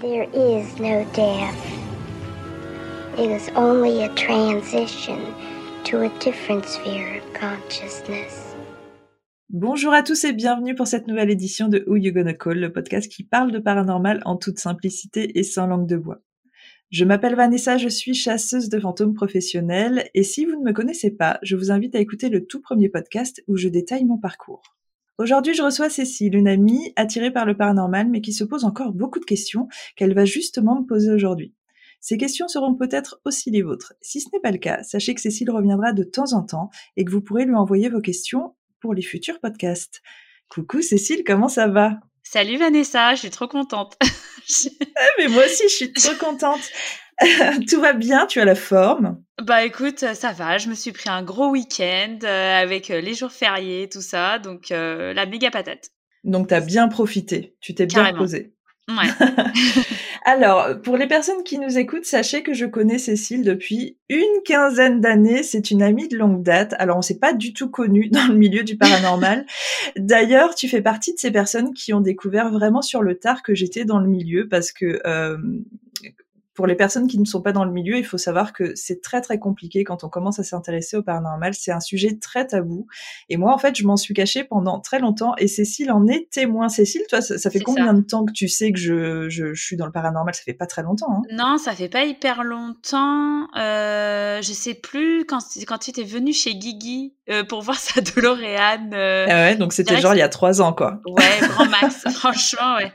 There is no death. It is only a transition to a different sphere of consciousness. Bonjour à tous et bienvenue pour cette nouvelle édition de Who You Gonna Call, le podcast qui parle de paranormal en toute simplicité et sans langue de bois. Je m'appelle Vanessa, je suis chasseuse de fantômes professionnelle et si vous ne me connaissez pas, je vous invite à écouter le tout premier podcast où je détaille mon parcours. Aujourd'hui, je reçois Cécile, une amie attirée par le paranormal mais qui se pose encore beaucoup de questions qu'elle va justement me poser aujourd'hui. Ces questions seront peut-être aussi les vôtres. Si ce n'est pas le cas, sachez que Cécile reviendra de temps en temps et que vous pourrez lui envoyer vos questions pour les futurs podcasts. Coucou Cécile, comment ça va? Salut Vanessa, je suis trop contente. Ah, mais moi aussi, je suis trop contente. Tout va bien, tu as la forme? Bah écoute, ça va, je me suis pris un gros week-end euh, avec euh, les jours fériés, tout ça, donc euh, la méga patate. Donc tu as bien profité, tu t'es bien posé. Ouais. Alors, pour les personnes qui nous écoutent, sachez que je connais Cécile depuis une quinzaine d'années. C'est une amie de longue date. Alors, on s'est pas du tout connus dans le milieu du paranormal. D'ailleurs, tu fais partie de ces personnes qui ont découvert vraiment sur le tard que j'étais dans le milieu parce que euh, pour les personnes qui ne sont pas dans le milieu, il faut savoir que c'est très très compliqué quand on commence à s'intéresser au paranormal. C'est un sujet très tabou. Et moi, en fait, je m'en suis cachée pendant très longtemps. Et Cécile en est témoin. Cécile, toi, ça, fait combien de temps que tu sais que je, je, suis dans le paranormal? Ça fait pas très longtemps. Hein non, ça fait pas hyper longtemps. Euh, je sais plus quand, quand tu étais venue chez Guigui euh, pour voir sa DeLorean. Euh, ah ouais, donc c'était genre il y a trois ans, quoi. Ouais, grand max. franchement, ouais.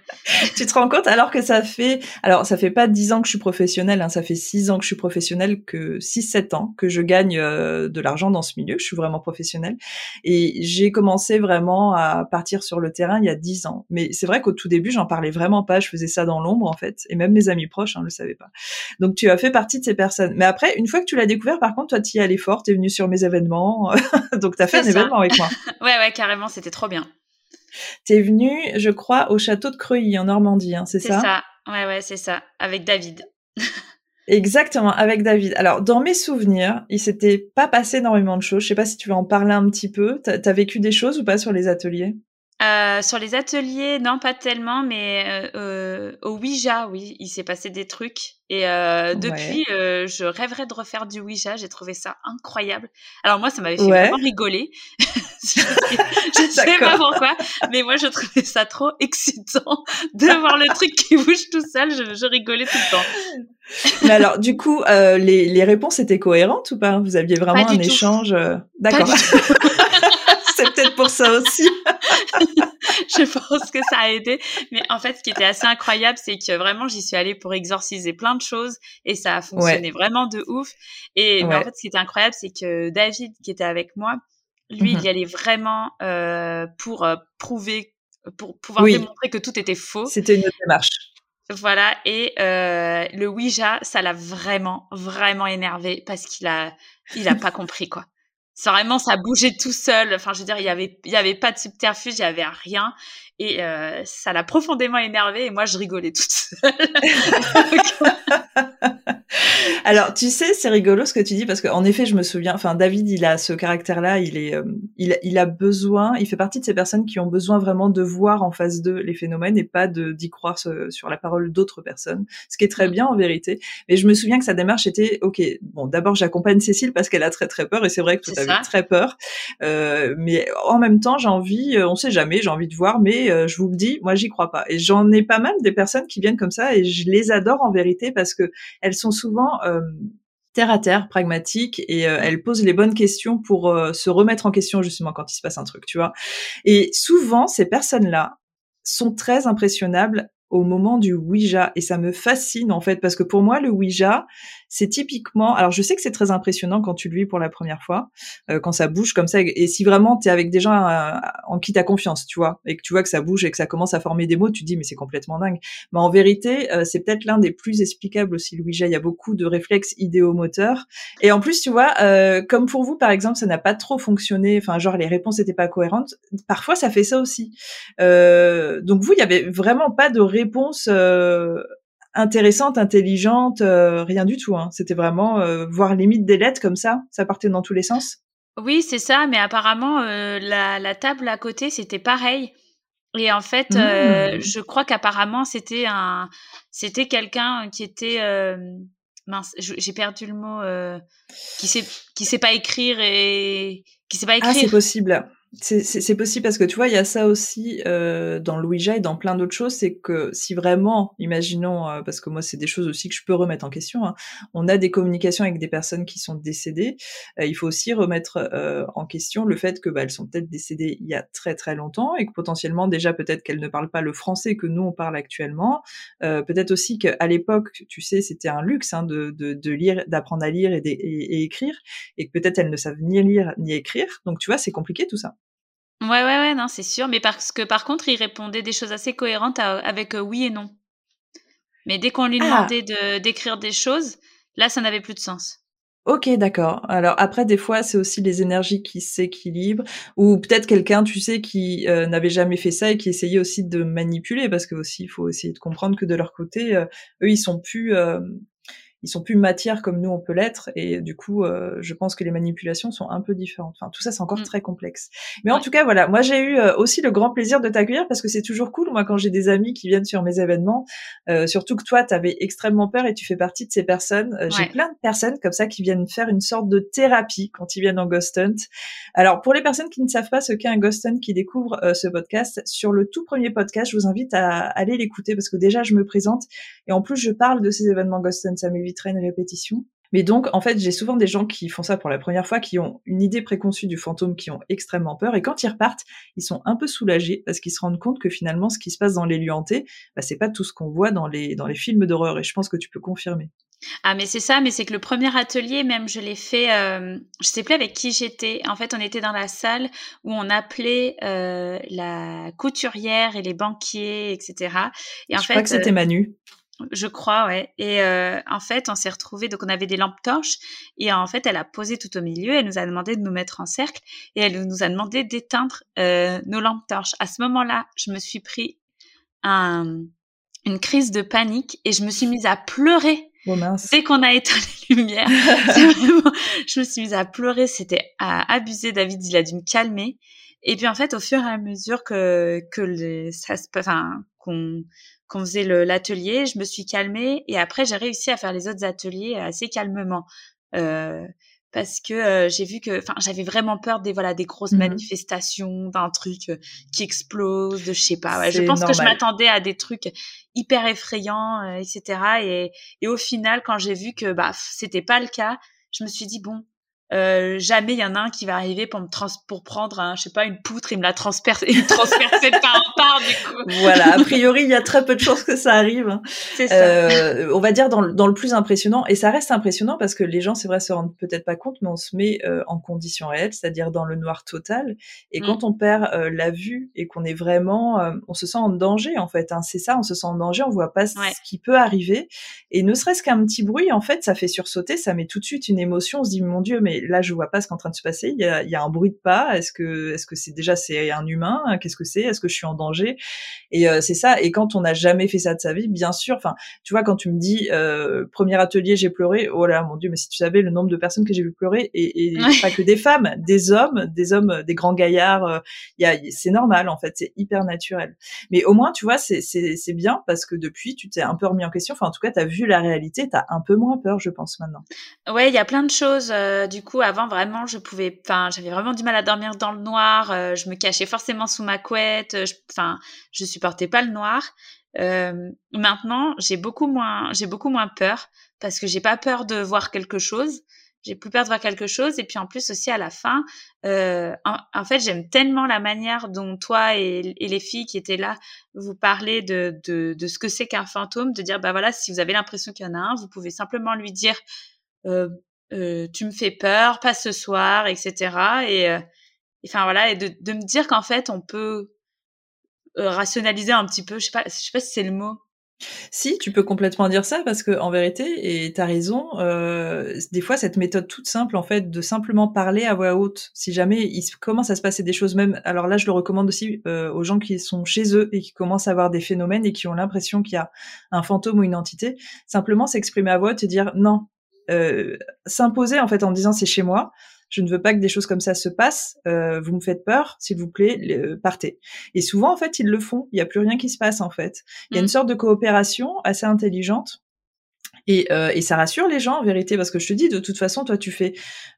tu te rends compte alors que ça fait, alors ça fait pas dix ans que je suis professionnelle, hein, ça fait six ans que je suis professionnelle, que six sept ans que je gagne euh, de l'argent dans ce milieu, je suis vraiment professionnelle. Et j'ai commencé vraiment à partir sur le terrain il y a dix ans. Mais c'est vrai qu'au tout début, j'en parlais vraiment pas, je faisais ça dans l'ombre en fait, et même mes amis proches hein, le savaient pas. Donc tu as fait partie de ces personnes. Mais après, une fois que tu l'as découvert, par contre, toi, tu y allais fort, t'es venu sur mes événements, donc t'as fait un événement avec moi. ouais, ouais, carrément, c'était trop bien. T'es venu, je crois, au château de Creuilly en Normandie, hein, c'est ça C'est ça, ouais, ouais, c'est ça, avec David. Exactement, avec David. Alors, dans mes souvenirs, il s'était pas passé énormément de choses. Je sais pas si tu veux en parler un petit peu. T'as as vécu des choses ou pas sur les ateliers? Euh, sur les ateliers, non, pas tellement, mais euh, euh, au Ouija, oui, il s'est passé des trucs. Et euh, depuis, je rêverais de refaire du Ouija. J'ai trouvé ça incroyable. Alors moi, ça m'avait fait vraiment rigoler. je ne sais pas pourquoi, mais moi, je trouvais ça trop excitant de voir le truc qui bouge tout seul. Je, je rigolais tout le temps. mais alors, du coup, les, les réponses étaient cohérentes ou pas? Vous aviez vraiment un échange D'accord. C'est peut-être pour ça aussi. je pense que ça a aidé. Mais en fait, ce qui était assez incroyable, c'est que vraiment, j'y suis allée pour exorciser plein de choses et ça a fonctionné vraiment de ouf. Et en fait, ce qui était incroyable, c'est que David, qui était avec moi, lui, il y mhm. allait vraiment euh, pour euh, prouver, pour pouvoir démontrer que tout était faux. C'était une démarche. Voilà, et euh, le Ouija, ça l'a vraiment, vraiment énervé parce qu'il a, il a pas compris quoi. Vraiment, ça bougeait tout seul. Enfin, je veux dire, il y avait, il y avait pas de subterfuge, il y avait rien. Et euh, ça l'a profondément énervé et moi, je rigolais toute seule. Alors, tu sais, c'est rigolo ce que tu dis parce qu'en effet, je me souviens. Enfin, David, il a ce caractère-là. Il est, euh, il, il, a besoin. Il fait partie de ces personnes qui ont besoin vraiment de voir en face d'eux les phénomènes et pas d'y croire sur la parole d'autres personnes. Ce qui est très mmh. bien en vérité. Mais je me souviens que sa démarche était, ok, bon, d'abord, j'accompagne Cécile parce qu'elle a très très peur et c'est vrai que tu as très peur. Euh, mais en même temps, j'ai envie, euh, on sait jamais, j'ai envie de voir, mais euh, je vous le dis, moi, j'y crois pas. Et j'en ai pas mal des personnes qui viennent comme ça et je les adore en vérité parce que elles sont souvent euh, terre à terre, pragmatiques et euh, elles posent les bonnes questions pour euh, se remettre en question justement quand il se passe un truc, tu vois. Et souvent, ces personnes-là sont très impressionnables au moment du Ouija et ça me fascine en fait parce que pour moi le Ouija c'est typiquement alors je sais que c'est très impressionnant quand tu le vis pour la première fois euh, quand ça bouge comme ça et si vraiment tu es avec des gens euh, en qui tu as confiance tu vois et que tu vois que ça bouge et que ça commence à former des mots tu te dis mais c'est complètement dingue. Mais en vérité euh, c'est peut-être l'un des plus explicables aussi le Ouija il y a beaucoup de réflexes idéomoteurs. Et en plus tu vois comme pour vous par exemple ça n'a pas trop fonctionné enfin genre les réponses n'étaient pas cohérentes parfois ça fait ça aussi. Donc vous il y avait vraiment pas de réponse euh, intéressante, intelligente, euh, rien du tout. Hein. C'était vraiment euh, voir limite des lettres comme ça, ça partait dans tous les sens. Oui, c'est ça, mais apparemment la, table à côté c'était pareil. Et en fait, mmh. je crois qu'apparemment c'était un, c'était quelqu'un qui était mince, j'ai perdu le mot, qui sait, qui sait pas écrire et qui sait pas écrire. Ah, c'est possible. C'est possible parce que tu vois, il y a ça aussi euh, dans Louisa et dans plein d'autres choses, c'est que si vraiment, imaginons, euh, parce que moi c'est des choses aussi que je peux remettre en question, hein, on a des communications avec des personnes qui sont décédées, euh, il faut aussi remettre euh, en question le fait que bah, elles sont peut-être décédées il y a très très longtemps et que potentiellement déjà peut-être qu'elles ne parlent pas le français que nous on parle actuellement, euh, peut-être aussi qu'à l'époque, tu sais, c'était un luxe hein, de, de, de, lire, d'apprendre à lire et, et, et écrire, et que peut-être elles ne savent ni lire ni écrire, donc tu vois, c'est compliqué tout ça. Ouais, ouais, ouais, non, c'est sûr. Mais parce que par contre, il répondait des choses assez cohérentes avec euh, oui et non. Mais dès qu'on lui ah! demandait de d'écrire des choses, là, ça n'avait plus de sens. Ok, d'accord. Alors après, des fois, c'est aussi les énergies qui s'équilibrent, ou peut-être quelqu'un, tu sais, qui euh, n'avait jamais fait ça et qui essayait aussi de manipuler, parce que aussi, il faut essayer de comprendre que de leur côté, euh, eux, ils sont plus ils sont plus matière comme nous on peut l'être et du coup euh, je pense que les manipulations sont un peu différentes. Enfin tout ça c'est encore mm. très complexe. Mais en tout cas voilà, moi j'ai eu euh, aussi le grand plaisir de t'accueillir parce que c'est toujours cool moi quand j'ai des amis qui viennent sur mes événements, euh, surtout que toi tu avais extrêmement peur et tu fais partie de ces personnes. J'ai plein de personnes comme ça qui viennent faire une sorte de thérapie quand ils viennent en Ghost Hunt. Alors pour les personnes qui ne savent pas ce qu'est un Ghost Hunt qui découvrent ce podcast, sur le tout premier podcast, je vous invite à aller l'écouter parce que déjà je me présente et en plus je parle de ces événements Ghost Hunt, ça m'évite une répétition. Mais donc, en fait, j'ai souvent des gens qui font ça pour la première fois, qui ont une idée préconçue du fantôme, qui ont extrêmement peur, et quand ils repartent, ils sont un peu soulagés parce qu'ils se rendent compte que finalement, ce qui se passe dans les lieux hantés, bah, c'est pas tout ce qu'on voit dans les dans les films d'horreur. Et je pense que tu peux confirmer. Ah mais c'est ça, mais c'est que le premier atelier, même je l'ai fait, euh, je sais plus avec qui j'étais. En fait, on était dans la salle où on appelait euh, la couturière et les banquiers, etc. Et en je fait, crois que c'était euh, Manu. Je crois, ouais. Et euh, en fait, on s'est retrouvés, donc on avait des lampes torches, et en fait, elle a posé tout au milieu, elle nous a demandé de nous mettre en cercle, et elle nous a demandé d'éteindre euh, nos lampes torches. À ce moment-là, je me suis pris un, une crise de panique, et je me suis mise à pleurer. Oh Dès qu'on a éteint les lumières, vraiment, je me suis mise à pleurer, c'était à abuser. David, il a dû me calmer. Et puis en fait, au fur et à mesure que que les, ça se, enfin, qu'on qu'on faisait l'atelier, je me suis calmée et après j'ai réussi à faire les autres ateliers assez calmement. Euh, parce que euh, j'ai vu que enfin j'avais vraiment peur des voilà des grosses mmh manifestations d'un truc euh, qui explose de je sais pas ouais, je pense que je m'attendais à des trucs hyper effrayants euh, etc et, et au final quand j'ai vu que bah c'était pas le cas je me suis dit bon euh, jamais il y en a un qui va arriver pour me trans pour prendre un, je sais pas une poutre et me la transpercer et me transpercer par un par du coup. Voilà, a priori il y a très peu de chances que ça arrive. Hein. C'est ça. Euh, on va dire dans le, dans le plus impressionnant et ça reste impressionnant parce que les gens c'est vrai se rendent peut-être pas compte mais on se met euh, en condition réelle, c'est-à-dire dans le noir total et mmh. quand on perd la vue et qu'on est vraiment on se sent en danger en fait, hein. c'est ça, on se sent en danger, on voit pas ce qui peut arriver et ne serait-ce qu'un petit bruit en fait, ça fait sursauter, ça met tout de suite une émotion, on se dit mon dieu mais là je vois pas ce qui est en train de se passer. Il y a, il y a un bruit de pas. Est-ce que est-ce que c'est déjà c'est un humain? Qu'est-ce que c'est? Est-ce que je suis en danger? Et euh, c'est ça. Et quand on n'a jamais fait ça de sa vie, bien sûr. Enfin, tu vois, quand tu me dis euh, premier atelier, j'ai pleuré. Oh là, mon dieu, mais si tu savais le nombre de personnes que j'ai vu pleurer et, et pas que des femmes, des hommes, des hommes, des grands gaillards. Euh, il y a, c'est normal en fait. C'est hyper naturel. Mais au moins, tu vois, c'est c'est bien parce que depuis, tu t'es un peu remis en question. Enfin, en tout cas, tu as vu la réalité. Tu as un peu moins peur, je pense maintenant. Ouais, il y a plein de choses. Euh, du coup, avant vraiment, je pouvais, enfin, j'avais vraiment du mal à dormir dans le noir. Euh, je me cachais forcément sous ma couette. Enfin, je, supportais pas le noir. Euh, maintenant, j'ai beaucoup moins, j'ai beaucoup moins peur parce que j'ai pas peur de voir quelque chose. J'ai plus peur de voir quelque chose. Et puis en plus aussi à la fin, euh, en, fait, j'aime tellement la manière dont toi et, les filles qui étaient là vous parlez de, de, ce que c'est qu'un fantôme, de dire bah voilà, si vous avez l'impression qu'il y en a un, vous pouvez simplement lui dire euh, euh, tu me fais peur, pas ce soir, etc. Et, euh, enfin voilà, et de, me dire qu'en fait on peut euh, rationaliser un petit peu. Je sais pas, je sais pas si c'est le mot. Si, tu peux complètement dire ça parce que en vérité, et t'as raison, euh, des fois cette méthode toute simple en fait de simplement parler à voix haute. Si jamais il commence à se passer des choses, même alors là je le recommande aussi euh, aux gens qui sont chez eux et qui commencent à avoir des phénomènes et qui ont l'impression qu'il y a un fantôme ou une entité, simplement s'exprimer à voix haute et dire non, euh, s'imposer en fait en disant c'est chez moi. je ne veux pas que des choses comme ça se passent, euh, vous me faites peur, s'il vous plaît, partez. Et souvent, en fait, ils le font. Il n'y a plus rien qui se passe, en fait. Il y a une mm. sorte de coopération assez intelligente et, euh, et, ça rassure les gens en vérité parce que je te dis de toute façon toi tu fais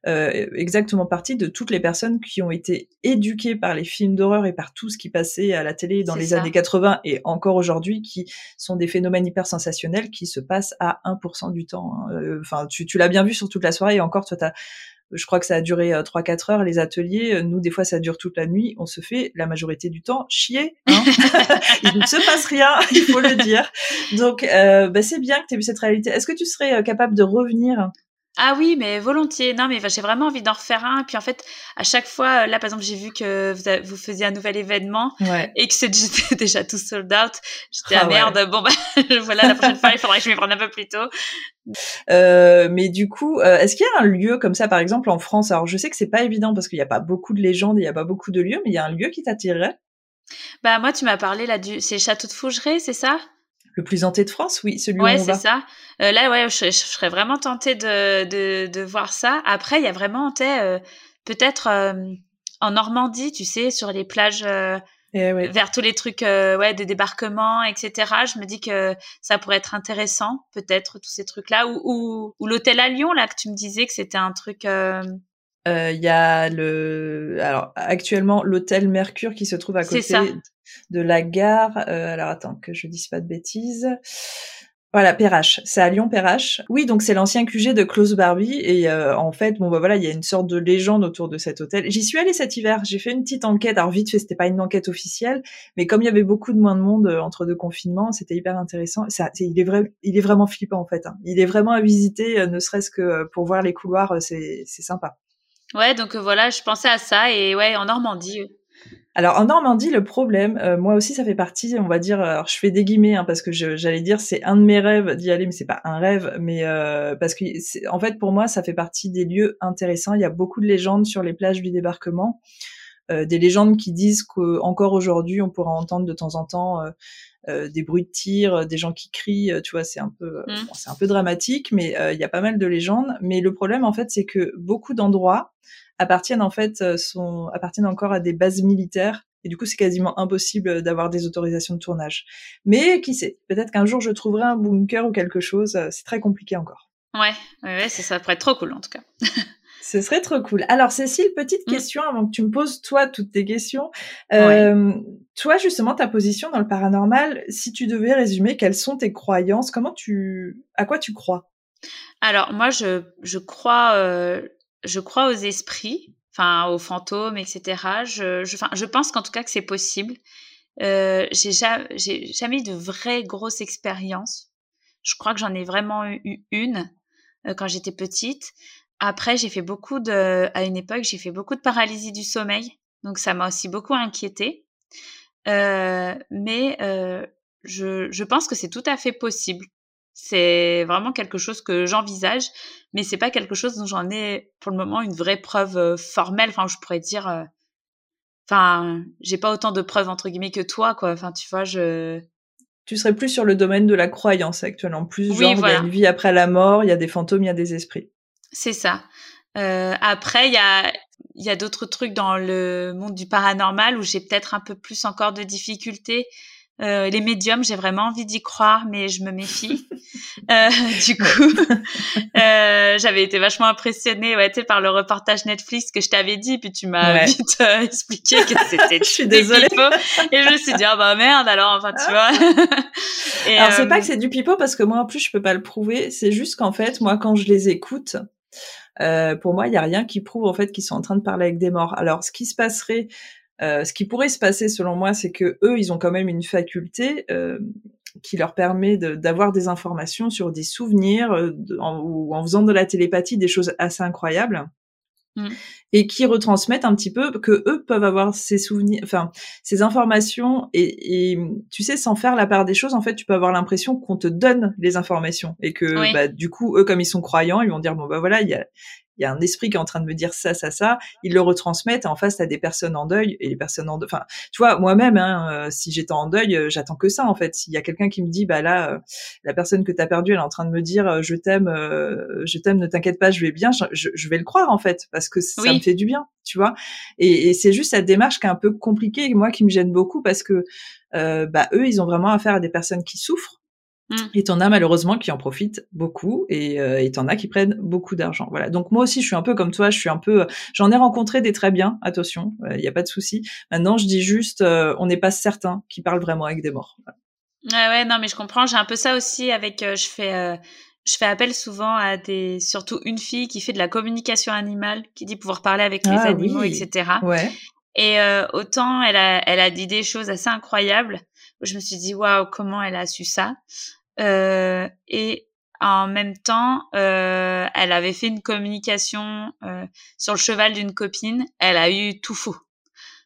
euh, exactement partie de toutes les personnes qui ont été éduquées par les films d'horreur et par tout ce qui passait à la télé dans les années 80 et encore aujourd'hui qui sont des phénomènes hyper sensationnels qui se passent à 1% du temps. Hein. Euh, enfin tu, tu l'as bien vu sur toute la soirée et encore toi t'as je crois que ça a duré 3-4 euh, heures les ateliers. Euh, nous, des fois, ça dure toute la nuit. On se fait la majorité du temps chier. Hein il ne se passe rien, il faut le dire. Donc, euh, bah, c'est bien que tu aies vu cette réalité. Est-ce que tu serais euh, capable de revenir ah oui, mais volontiers. Non, mais j'ai vraiment envie d'en refaire un. Puis en fait, à chaque fois, là, par exemple, j'ai vu que vous, vous, faisiez un nouvel événement et que c'était déjà tout sold out. J'étais ah, ah merde. Bon bah voilà, la prochaine fois, il faudrait que je m'y prenne un peu plus tôt. Euh, mais du coup, euh, est-ce qu'il y a un lieu comme ça, par exemple, en France? Alors, je sais que c'est pas évident parce qu'il n'y a pas beaucoup de légendes, il n'y a pas beaucoup de lieux, mais il y a un lieu qui t'attirerait? Bah moi, tu m'as parlé là du, c'est Château de Fougeray, c'est ça? Le plus hanté de France, oui, celui ouais, où on va. Ouais, c'est ça. Euh, là, ouais, je, serais vraiment tentée de, de, de, voir ça. Après, il y a vraiment, euh, peut-être euh, en Normandie, tu sais, sur les plages, eh vers tous les trucs, ouais, des débarquements, etc. Je me dis que ça pourrait être intéressant, peut-être tous ces trucs-là, ou, ou, ou l'hôtel à Lyon, là, que tu me disais que c'était un truc. Il y a le, alors actuellement l'hôtel Mercure qui se trouve à côté de la gare. Euh, alors attends que je dise pas de bêtises. Voilà, Perrache. C'est à Lyon-Perrache. Oui, donc c'est l'ancien QG de Klaus Barbie. Et euh, en fait, bon bah voilà, il y a une sorte de légende autour de cet hôtel. J'y suis allée cet hiver. J'ai fait une petite enquête. Alors vite fait, c'était pas une enquête officielle, mais comme il y avait beaucoup de moins de monde euh, entre deux confinements, c'était hyper intéressant. Ça, il est vrai, il est vraiment flippant en fait. Hein. Il est vraiment à visiter, ne serait-ce que pour voir les couloirs. C'est c'est sympa. Ouais, donc voilà, je pensais à ça et ouais, en Normandie. Alors en Normandie, le problème, euh, moi aussi, ça fait partie, on va dire, alors je fais des guillemets hein, parce que j'allais dire c'est un de mes rêves d'y aller, mais c'est pas un rêve, mais euh, parce que en fait pour moi ça fait partie des lieux intéressants. Il y a beaucoup de légendes sur les plages du débarquement, euh, des légendes qui disent qu'encore aujourd'hui on pourra entendre de temps en temps des bruits de tir, des gens qui crient, tu vois, c'est un peu, mmh. c'est un peu dramatique, mais il y a pas mal de légendes. Mais le problème en fait, c'est que beaucoup d'endroits appartiennent en fait euh, sont appartiennent encore à des bases militaires et du coup c'est quasiment impossible d'avoir des autorisations de tournage. Mais qui sait, peut-être qu'un jour je trouverai un bunker ou quelque chose. Euh, c'est très compliqué encore. Ouais, ouais, ça, ça pourrait être trop cool en tout cas. Ce serait trop cool. Alors Cécile, petite mm. question avant que tu me poses toi toutes tes questions. Euh, Toi justement, ta position dans le paranormal, si tu devais résumer, quelles sont tes croyances? Comment tu, à quoi tu crois? Alors moi, je je crois euh, je crois aux esprits, enfin aux fantômes, etc. Je, je, je pense qu'en tout cas que c'est possible. Euh, j'ai jamais, jamais eu de vraie grosse expérience. Je crois que j'en ai vraiment eu une quand j'étais petite. Après, j'ai fait beaucoup de, à une époque, j'ai fait beaucoup de paralysie du sommeil, donc ça m'a aussi beaucoup inquiété. Euh, mais euh, je, je pense que c'est tout à fait possible. C'est vraiment quelque chose que j'envisage, mais c'est pas quelque chose dont j'en ai pour le moment une vraie preuve euh, formelle. Enfin, je pourrais dire, euh, enfin, j'ai pas autant de preuves entre guillemets que toi, quoi. Enfin, tu vois, je. Tu serais plus sur le domaine de la croyance actuellement, plus genre il y a une vie après la mort, il y a des fantômes, il y a des esprits. C'est ça. Euh, après, il y a y a d'autres trucs dans le monde du paranormal où j'ai peut-être un peu plus encore de difficultés euh, les médiums, j'ai vraiment envie d'y croire, mais je me méfie. euh, du coup, euh, j'avais été vachement impressionnée ouais, par le reportage Netflix que je t'avais dit, puis tu m'as vite expliqué que c'était je suis désolée. Et je me suis dit, ah bah merde, alors, enfin, tu vois. Et, alors, c'est pas que c'est du pipeau, parce que moi, en plus, je peux pas le prouver. C'est juste qu'en fait, moi, quand je les écoute, euh, pour moi, il y a rien qui prouve en fait qu'ils sont en train de parler avec des morts. Alors, ce qui se passerait euh, ce qui pourrait se passer, selon moi, c'est que eux, ils ont quand même une faculté euh, qui leur permet d'avoir des informations sur des souvenirs en, ou en faisant de la télépathie des choses assez incroyables. Mmh. et qui retransmettent un petit peu que eux peuvent avoir ces souvenirs, enfin ces informations et, et, tu sais sans faire la part des choses en fait tu peux avoir l'impression qu'on te donne les informations et que bah, du coup eux comme ils sont croyants ils vont dire bon bah voilà il y a il y a un esprit qui est en train de me dire ça, ça, ça. Ils le retransmettent. Et en face, t'as des personnes en deuil et les personnes en deuil. Enfin, tu vois, moi-même, hein, euh, si j'étais en deuil, euh, j'attends que ça en fait. S'il y a quelqu'un qui me dit, bah là, euh, la personne que t'as perdue, elle est en train de me dire, je t'aime, je t'aime, ne t'inquiète pas, je vais bien. Je, je, vais le croire en fait parce que ça me fait du bien, tu vois. Et, et c'est juste cette démarche qui est un peu compliquée, moi qui me gêne beaucoup parce que bah eux, ils ont vraiment affaire à des personnes qui souffrent. Et t'en as malheureusement qui en profitent beaucoup et euh, t'en as qui prennent beaucoup d'argent. Voilà. Donc moi aussi je suis un peu comme toi, je suis un peu, j'en ai rencontré des très bien. Attention, il euh, n'y a pas de souci. Maintenant je dis juste, euh, on n'est pas certain qu'ils parlent vraiment avec des morts. Ouais ouais non mais je comprends. J'ai un peu ça aussi avec, euh, je fais je fais appel souvent à des, surtout une fille qui fait de la communication animale, qui dit pouvoir parler avec les ah animaux, etc. Ouais. Et autant elle a, elle a dit des choses assez incroyables. Je me suis dit waouh comment elle a su ça? Euh, et en même temps, euh, elle avait fait une communication euh, sur le cheval d'une copine. Elle a eu tout faux.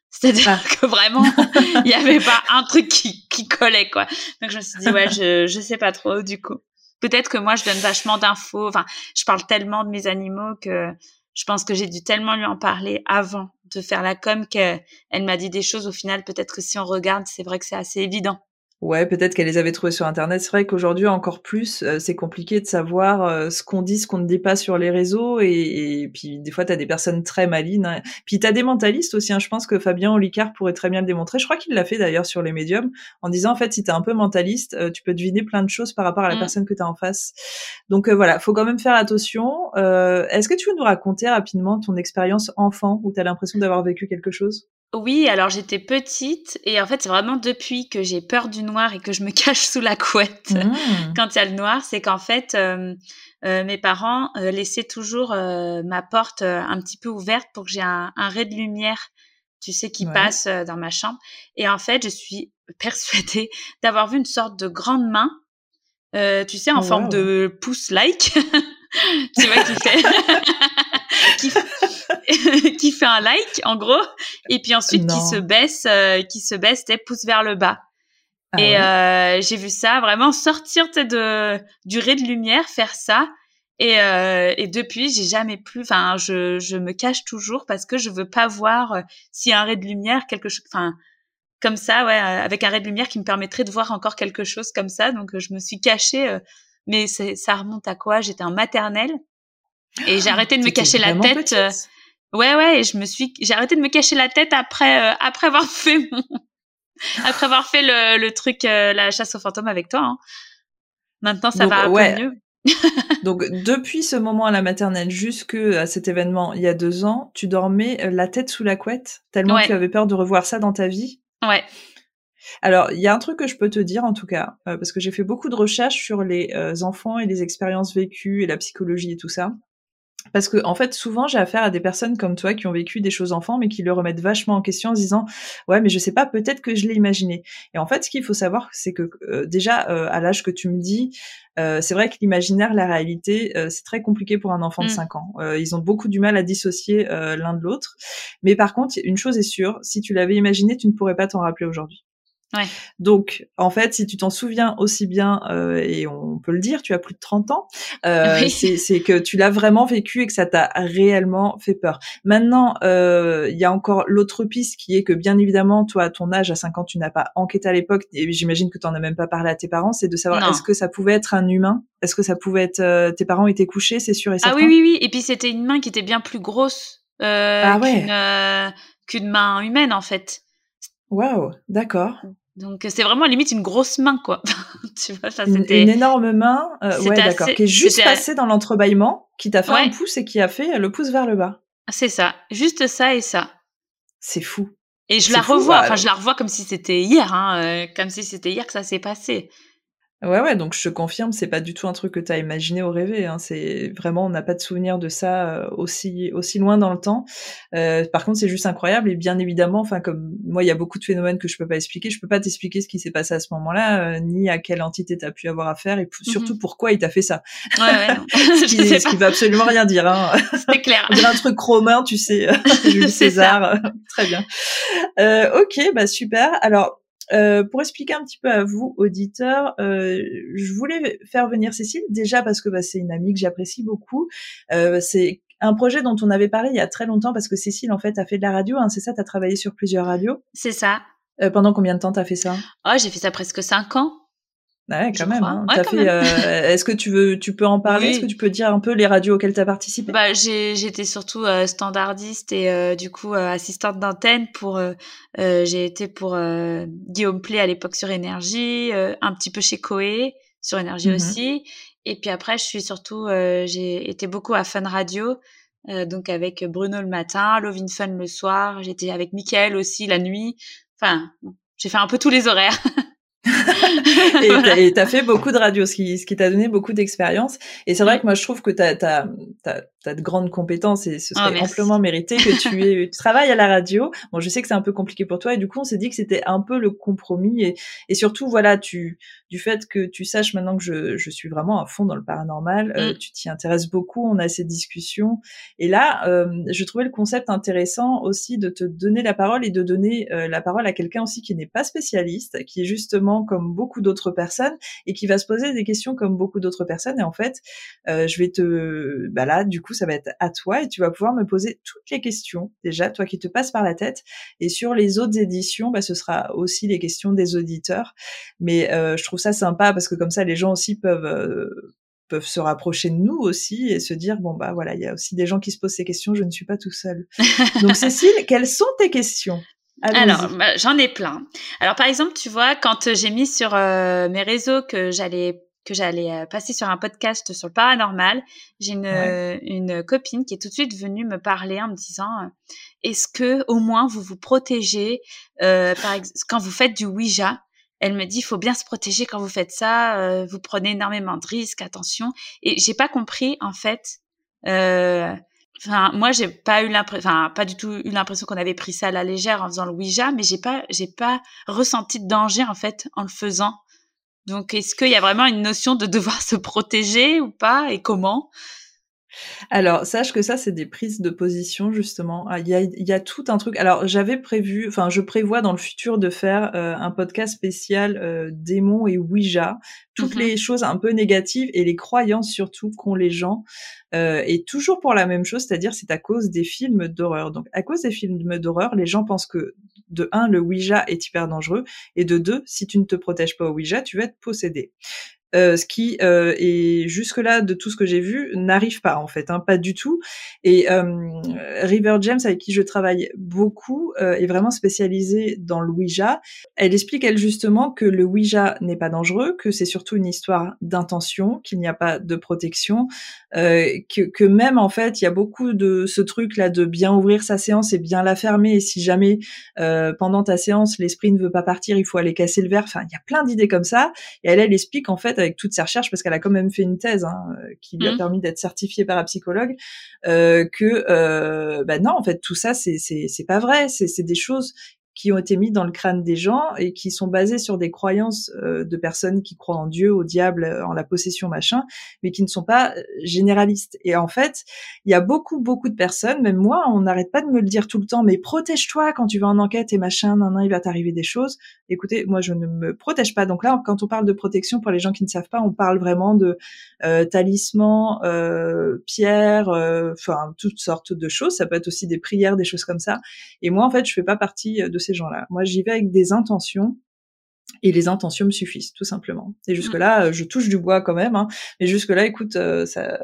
C'est-à-dire ah. que vraiment, il n'y avait pas un truc qui, qui collait, quoi. Donc je me suis dit, ouais, je, je sais pas trop, du coup. Peut-être que moi, je donne vachement d'infos. Enfin, je parle tellement de mes animaux que je pense que j'ai dû tellement lui en parler avant de faire la com qu'elle m'a dit des choses. Au final, peut-être que si on regarde, c'est vrai que c'est assez évident. Ouais, peut-être qu'elle les avait trouvées sur Internet. C'est vrai qu'aujourd'hui, encore plus, euh, c'est compliqué de savoir euh, ce qu'on dit, ce qu'on ne dit pas sur les réseaux. Et, puis, des fois, tu as des personnes très malines. Hein. Puis, tu as des mentalistes aussi. Hein. Je pense que Fabien Olicard pourrait très bien le démontrer. Je crois qu'il l'a fait d'ailleurs sur les médiums, en disant, en fait, si tu es un peu mentaliste, euh, tu peux deviner plein de choses par rapport à la mmh. personne que tu as en face. Donc, voilà, faut quand même faire attention. Est-ce que tu veux nous raconter rapidement ton expérience enfant, où tu as l'impression d'avoir vécu quelque chose? Oui, alors j'étais petite et en fait c'est vraiment depuis que j'ai peur du noir et que je me cache sous la couette mmh. quand il y a le noir, c'est qu'en fait euh, euh, mes parents euh, laissaient toujours ma porte un petit peu ouverte pour que j'ai un, un ray de lumière, tu sais, qui passe dans ma chambre. Et en fait je suis persuadée d'avoir vu une sorte de grande main, tu sais, en forme de pouce-like, tu vois, qui fait... qui, qui fait un like en gros et puis ensuite qui se baisse euh, qui se baisse et pousse vers le bas. Ah et euh, j'ai vu ça vraiment sortir de du ray de lumière faire ça. Et, euh, et depuis j'ai jamais plus enfin je, je me cache toujours parce que je veux pas voir euh, a un ray de lumière quelque chose enfin comme ça ouais avec un ray de lumière qui me permettrait de voir encore quelque chose comme ça. Donc je me suis cachée mais ça remonte à quoi? J'étais en maternelle et j'ai arrêté de me cacher la tête. Ouais, ouais, et je me suis, j'ai arrêté de me cacher la tête après, euh, après avoir fait mon, après avoir fait le, le truc, euh, la chasse aux fantômes avec toi. Hein. Maintenant, ça va un peu mieux. Donc, depuis ce moment à la maternelle jusqu'à cet événement il y a deux ans, tu dormais la tête sous la couette, tellement tu avais peur de revoir ça dans ta vie? Ouais. Alors, il y a un truc que je peux te dire en tout cas, parce que j'ai fait beaucoup de recherches sur les enfants et les expériences vécues et la psychologie et tout ça. Parce que en fait, souvent, j'ai affaire à des personnes comme toi qui ont vécu des choses enfants, mais qui le remettent vachement en question en se disant ouais, mais je sais pas, peut-être que je l'ai imaginé. Et en fait, ce qu'il faut savoir, c'est que euh, déjà euh, à l'âge que tu me dis, euh, c'est vrai que l'imaginaire, la réalité, c'est très compliqué pour un enfant de 5 mmh. ans. ils ont beaucoup du mal à dissocier l'un de l'autre. Mais par contre, une chose est sûre, si tu l'avais imaginé, tu ne pourrais pas t'en rappeler aujourd'hui. Ouais. Donc, en fait, si tu t'en souviens aussi bien, euh, et on peut le dire, tu as plus de 30 ans, euh, c'est que tu l'as vraiment vécu et que ça t'a réellement fait peur. Maintenant, euh, il y a encore l'autre piste qui est que, bien évidemment, toi, à ton âge, à 5 ans, tu n'as pas enquêté à l'époque, et j'imagine que tu n'en as même pas parlé à tes parents, c'est de savoir est-ce que ça pouvait être un humain? Est-ce que ça pouvait être... Tes parents étaient couchés, c'est sûr et certain? Ah oui, oui, oui. Et puis, c'était une main qui était bien plus grosse ah ouais. qu'une main humaine, en fait. Waouh, d'accord. Donc c'est vraiment limite une grosse main quoi. tu vois, ça c'était une, énorme main, euh, ouais d'accord, qui est juste passée dans l'entrebâillement, qui t'a fait un pouce et qui a fait le pouce vers le bas. C'est ça, juste ça et ça. C'est fou. Et je la revois, enfin je la revois comme si c'était hier, hein, euh, comme si c'était hier que ça s'est passé. Ouais, ouais, donc je te confirme, c'est pas du tout un truc que tu as imaginé ou rêvé. Hein. C'est vraiment, on n'a pas de souvenir de ça euh, aussi aussi loin dans le temps. Euh, par contre, c'est juste incroyable et bien évidemment, enfin comme moi, il y a beaucoup de phénomènes que je peux pas expliquer. Je peux pas t'expliquer ce qui s'est passé à ce moment-là, euh, ni à quelle entité tu as pu avoir affaire et surtout pourquoi il t'a fait ça. Ouais, ouais. ce, qui, ce qui veut absolument rien dire. Hein. C'est clair. on dirait un truc romain, tu sais, Jules César. Très bien. ok, bah super. Alors euh, pour expliquer un petit peu à vous, auditeurs, euh, je voulais faire venir Cécile déjà parce que bah, c'est une amie que j'apprécie beaucoup. Euh, c'est un projet dont on avait parlé il y a très longtemps parce que Cécile en fait a fait de la radio. Hein, c'est ça, tu as travaillé sur plusieurs radios? C'est ça. Euh, pendant combien de temps t'as fait ça? Oh, j'ai fait ça presque cinq ans. Ah ouais, quand même. Hein. Euh, est-ce que tu veux, tu peux en parler? Est-ce que tu peux dire un peu les radios auxquelles tu as participé? Bah, j'étais surtout euh, standardiste et euh, du coup assistante d'antenne pour. j'ai été pour Guillaume Play à l'époque sur Énergie, un petit peu chez Coé sur Énergie mmh aussi. Et puis après, je suis surtout, j'ai été beaucoup à Fun Radio. donc avec Bruno le matin, Lovin Fun le soir, j'étais avec Mickaël aussi la nuit. Enfin, j'ai fait un peu tous les horaires. et t'as fait beaucoup de radio, ce qui, ce qui t'a donné beaucoup d'expérience. Et c'est vrai que moi, je trouve que t'as as, as, de grandes compétences et ce serait oh, amplement mérité que tu, aies, tu travailles à la radio. Bon, je sais que c'est un peu compliqué pour toi et du coup, on s'est dit que c'était un peu le compromis et, et surtout, voilà, tu, du fait que tu saches maintenant que je, je suis vraiment à fond dans le paranormal, euh, mm. tu t'y intéresses beaucoup, on a ces discussions. Et là, euh, je trouvais le concept intéressant aussi de te donner la parole et de donner euh, la parole à quelqu'un aussi qui n'est pas spécialiste, qui est justement comme beaucoup d'autres personnes et qui va se poser des questions comme beaucoup d'autres personnes. Et en fait, je vais te, bah là, du coup, ça va être à toi et tu vas pouvoir me poser toutes les questions déjà, toi qui te passes par la tête. Et sur les autres éditions, bah, ce sera aussi les questions des auditeurs. Mais je trouve ça sympa parce que comme ça, les gens aussi peuvent euh, peuvent se rapprocher de nous aussi et se dire bon bah voilà, il y a aussi des gens qui se posent ces questions. Je ne suis pas tout seul. Donc Cécile, quelles sont tes questions? Alors, bah, j'en ai plein. Alors, par exemple, tu vois, quand j'ai mis sur euh, mes réseaux que j'allais que j'allais euh, passer sur un podcast sur le paranormal, j'ai une, une copine qui est tout de suite venue me parler en me disant est-ce que au moins vous vous protégez par quand vous faites du Ouija? Elle me dit, il faut bien se protéger quand vous faites ça. Euh, vous prenez énormément de risques, attention. Et j'ai pas compris en fait. Euh, enfin, moi, j'ai pas eu l'impression, enfin, pas du tout eu l'impression qu'on avait pris ça à la légère en faisant le Ouija, mais j'ai pas, j'ai pas ressenti de danger en fait en le faisant. Donc, est-ce qu'il y a vraiment une notion de devoir se protéger ou pas et comment? Alors, sache que ça, c'est des prises de position, justement. Ah, il y a, y a tout un truc. Alors, j'avais prévu, enfin, je prévois dans le futur de faire euh, un podcast spécial euh, démons et Ouija, toutes mmh les choses un peu négatives et les croyances surtout qu'ont les gens. Euh, et toujours pour la même chose, c'est-à-dire c'est à cause des films d'horreur. Donc, à cause des films d'horreur, les gens pensent que de un, le Ouija est hyper dangereux, et de deux, si tu ne te protèges pas au Ouija, tu vas être possédé. Euh, ce qui euh, est jusque-là de tout ce que j'ai vu n'arrive pas en fait, hein, pas du tout. Et euh, River James, avec qui je travaille beaucoup, est vraiment spécialisée dans le Ouija. Elle explique elle justement que le Ouija n'est pas dangereux, que c'est surtout une histoire d'intention, qu'il n'y a pas de protection, que, que, même en fait il y a beaucoup de ce truc là de bien ouvrir sa séance et bien la fermer. Et si jamais pendant ta séance l'esprit ne veut pas partir, il faut aller casser le verre. Enfin, il y a plein d'idées comme ça. Et elle, elle explique en fait avec toutes ses recherches, parce qu'elle a quand même fait une thèse hein, euh, qui lui a mmh. permis d'être certifiée parapsychologue, euh, que euh, bah non, en fait, tout ça, c'est pas vrai. C'est des choses qui ont été mis dans le crâne des gens et qui sont basés sur des croyances euh, de personnes qui croient en Dieu, au diable, euh, en la possession, machin, mais qui ne sont pas euh, généralistes. Et en fait, il y a beaucoup, beaucoup de personnes, même moi, on n'arrête pas de me le dire tout le temps, mais protège-toi quand tu vas en enquête et machin, nan, nan, il va t'arriver des choses. Écoutez, moi, je ne me protège pas. Donc là, quand on parle de protection, pour les gens qui ne savent pas, on parle vraiment de euh, talismans, euh, pierres, enfin, toutes sortes de choses. Ça peut être aussi des prières, des choses comme ça. Et moi, en fait, je fais pas partie de ces gens-là. Moi, j'y vais avec des intentions et les intentions me suffisent, tout simplement. Et jusque-là, euh, je touche du bois quand même, hein, mais jusque-là, écoute, euh, ça,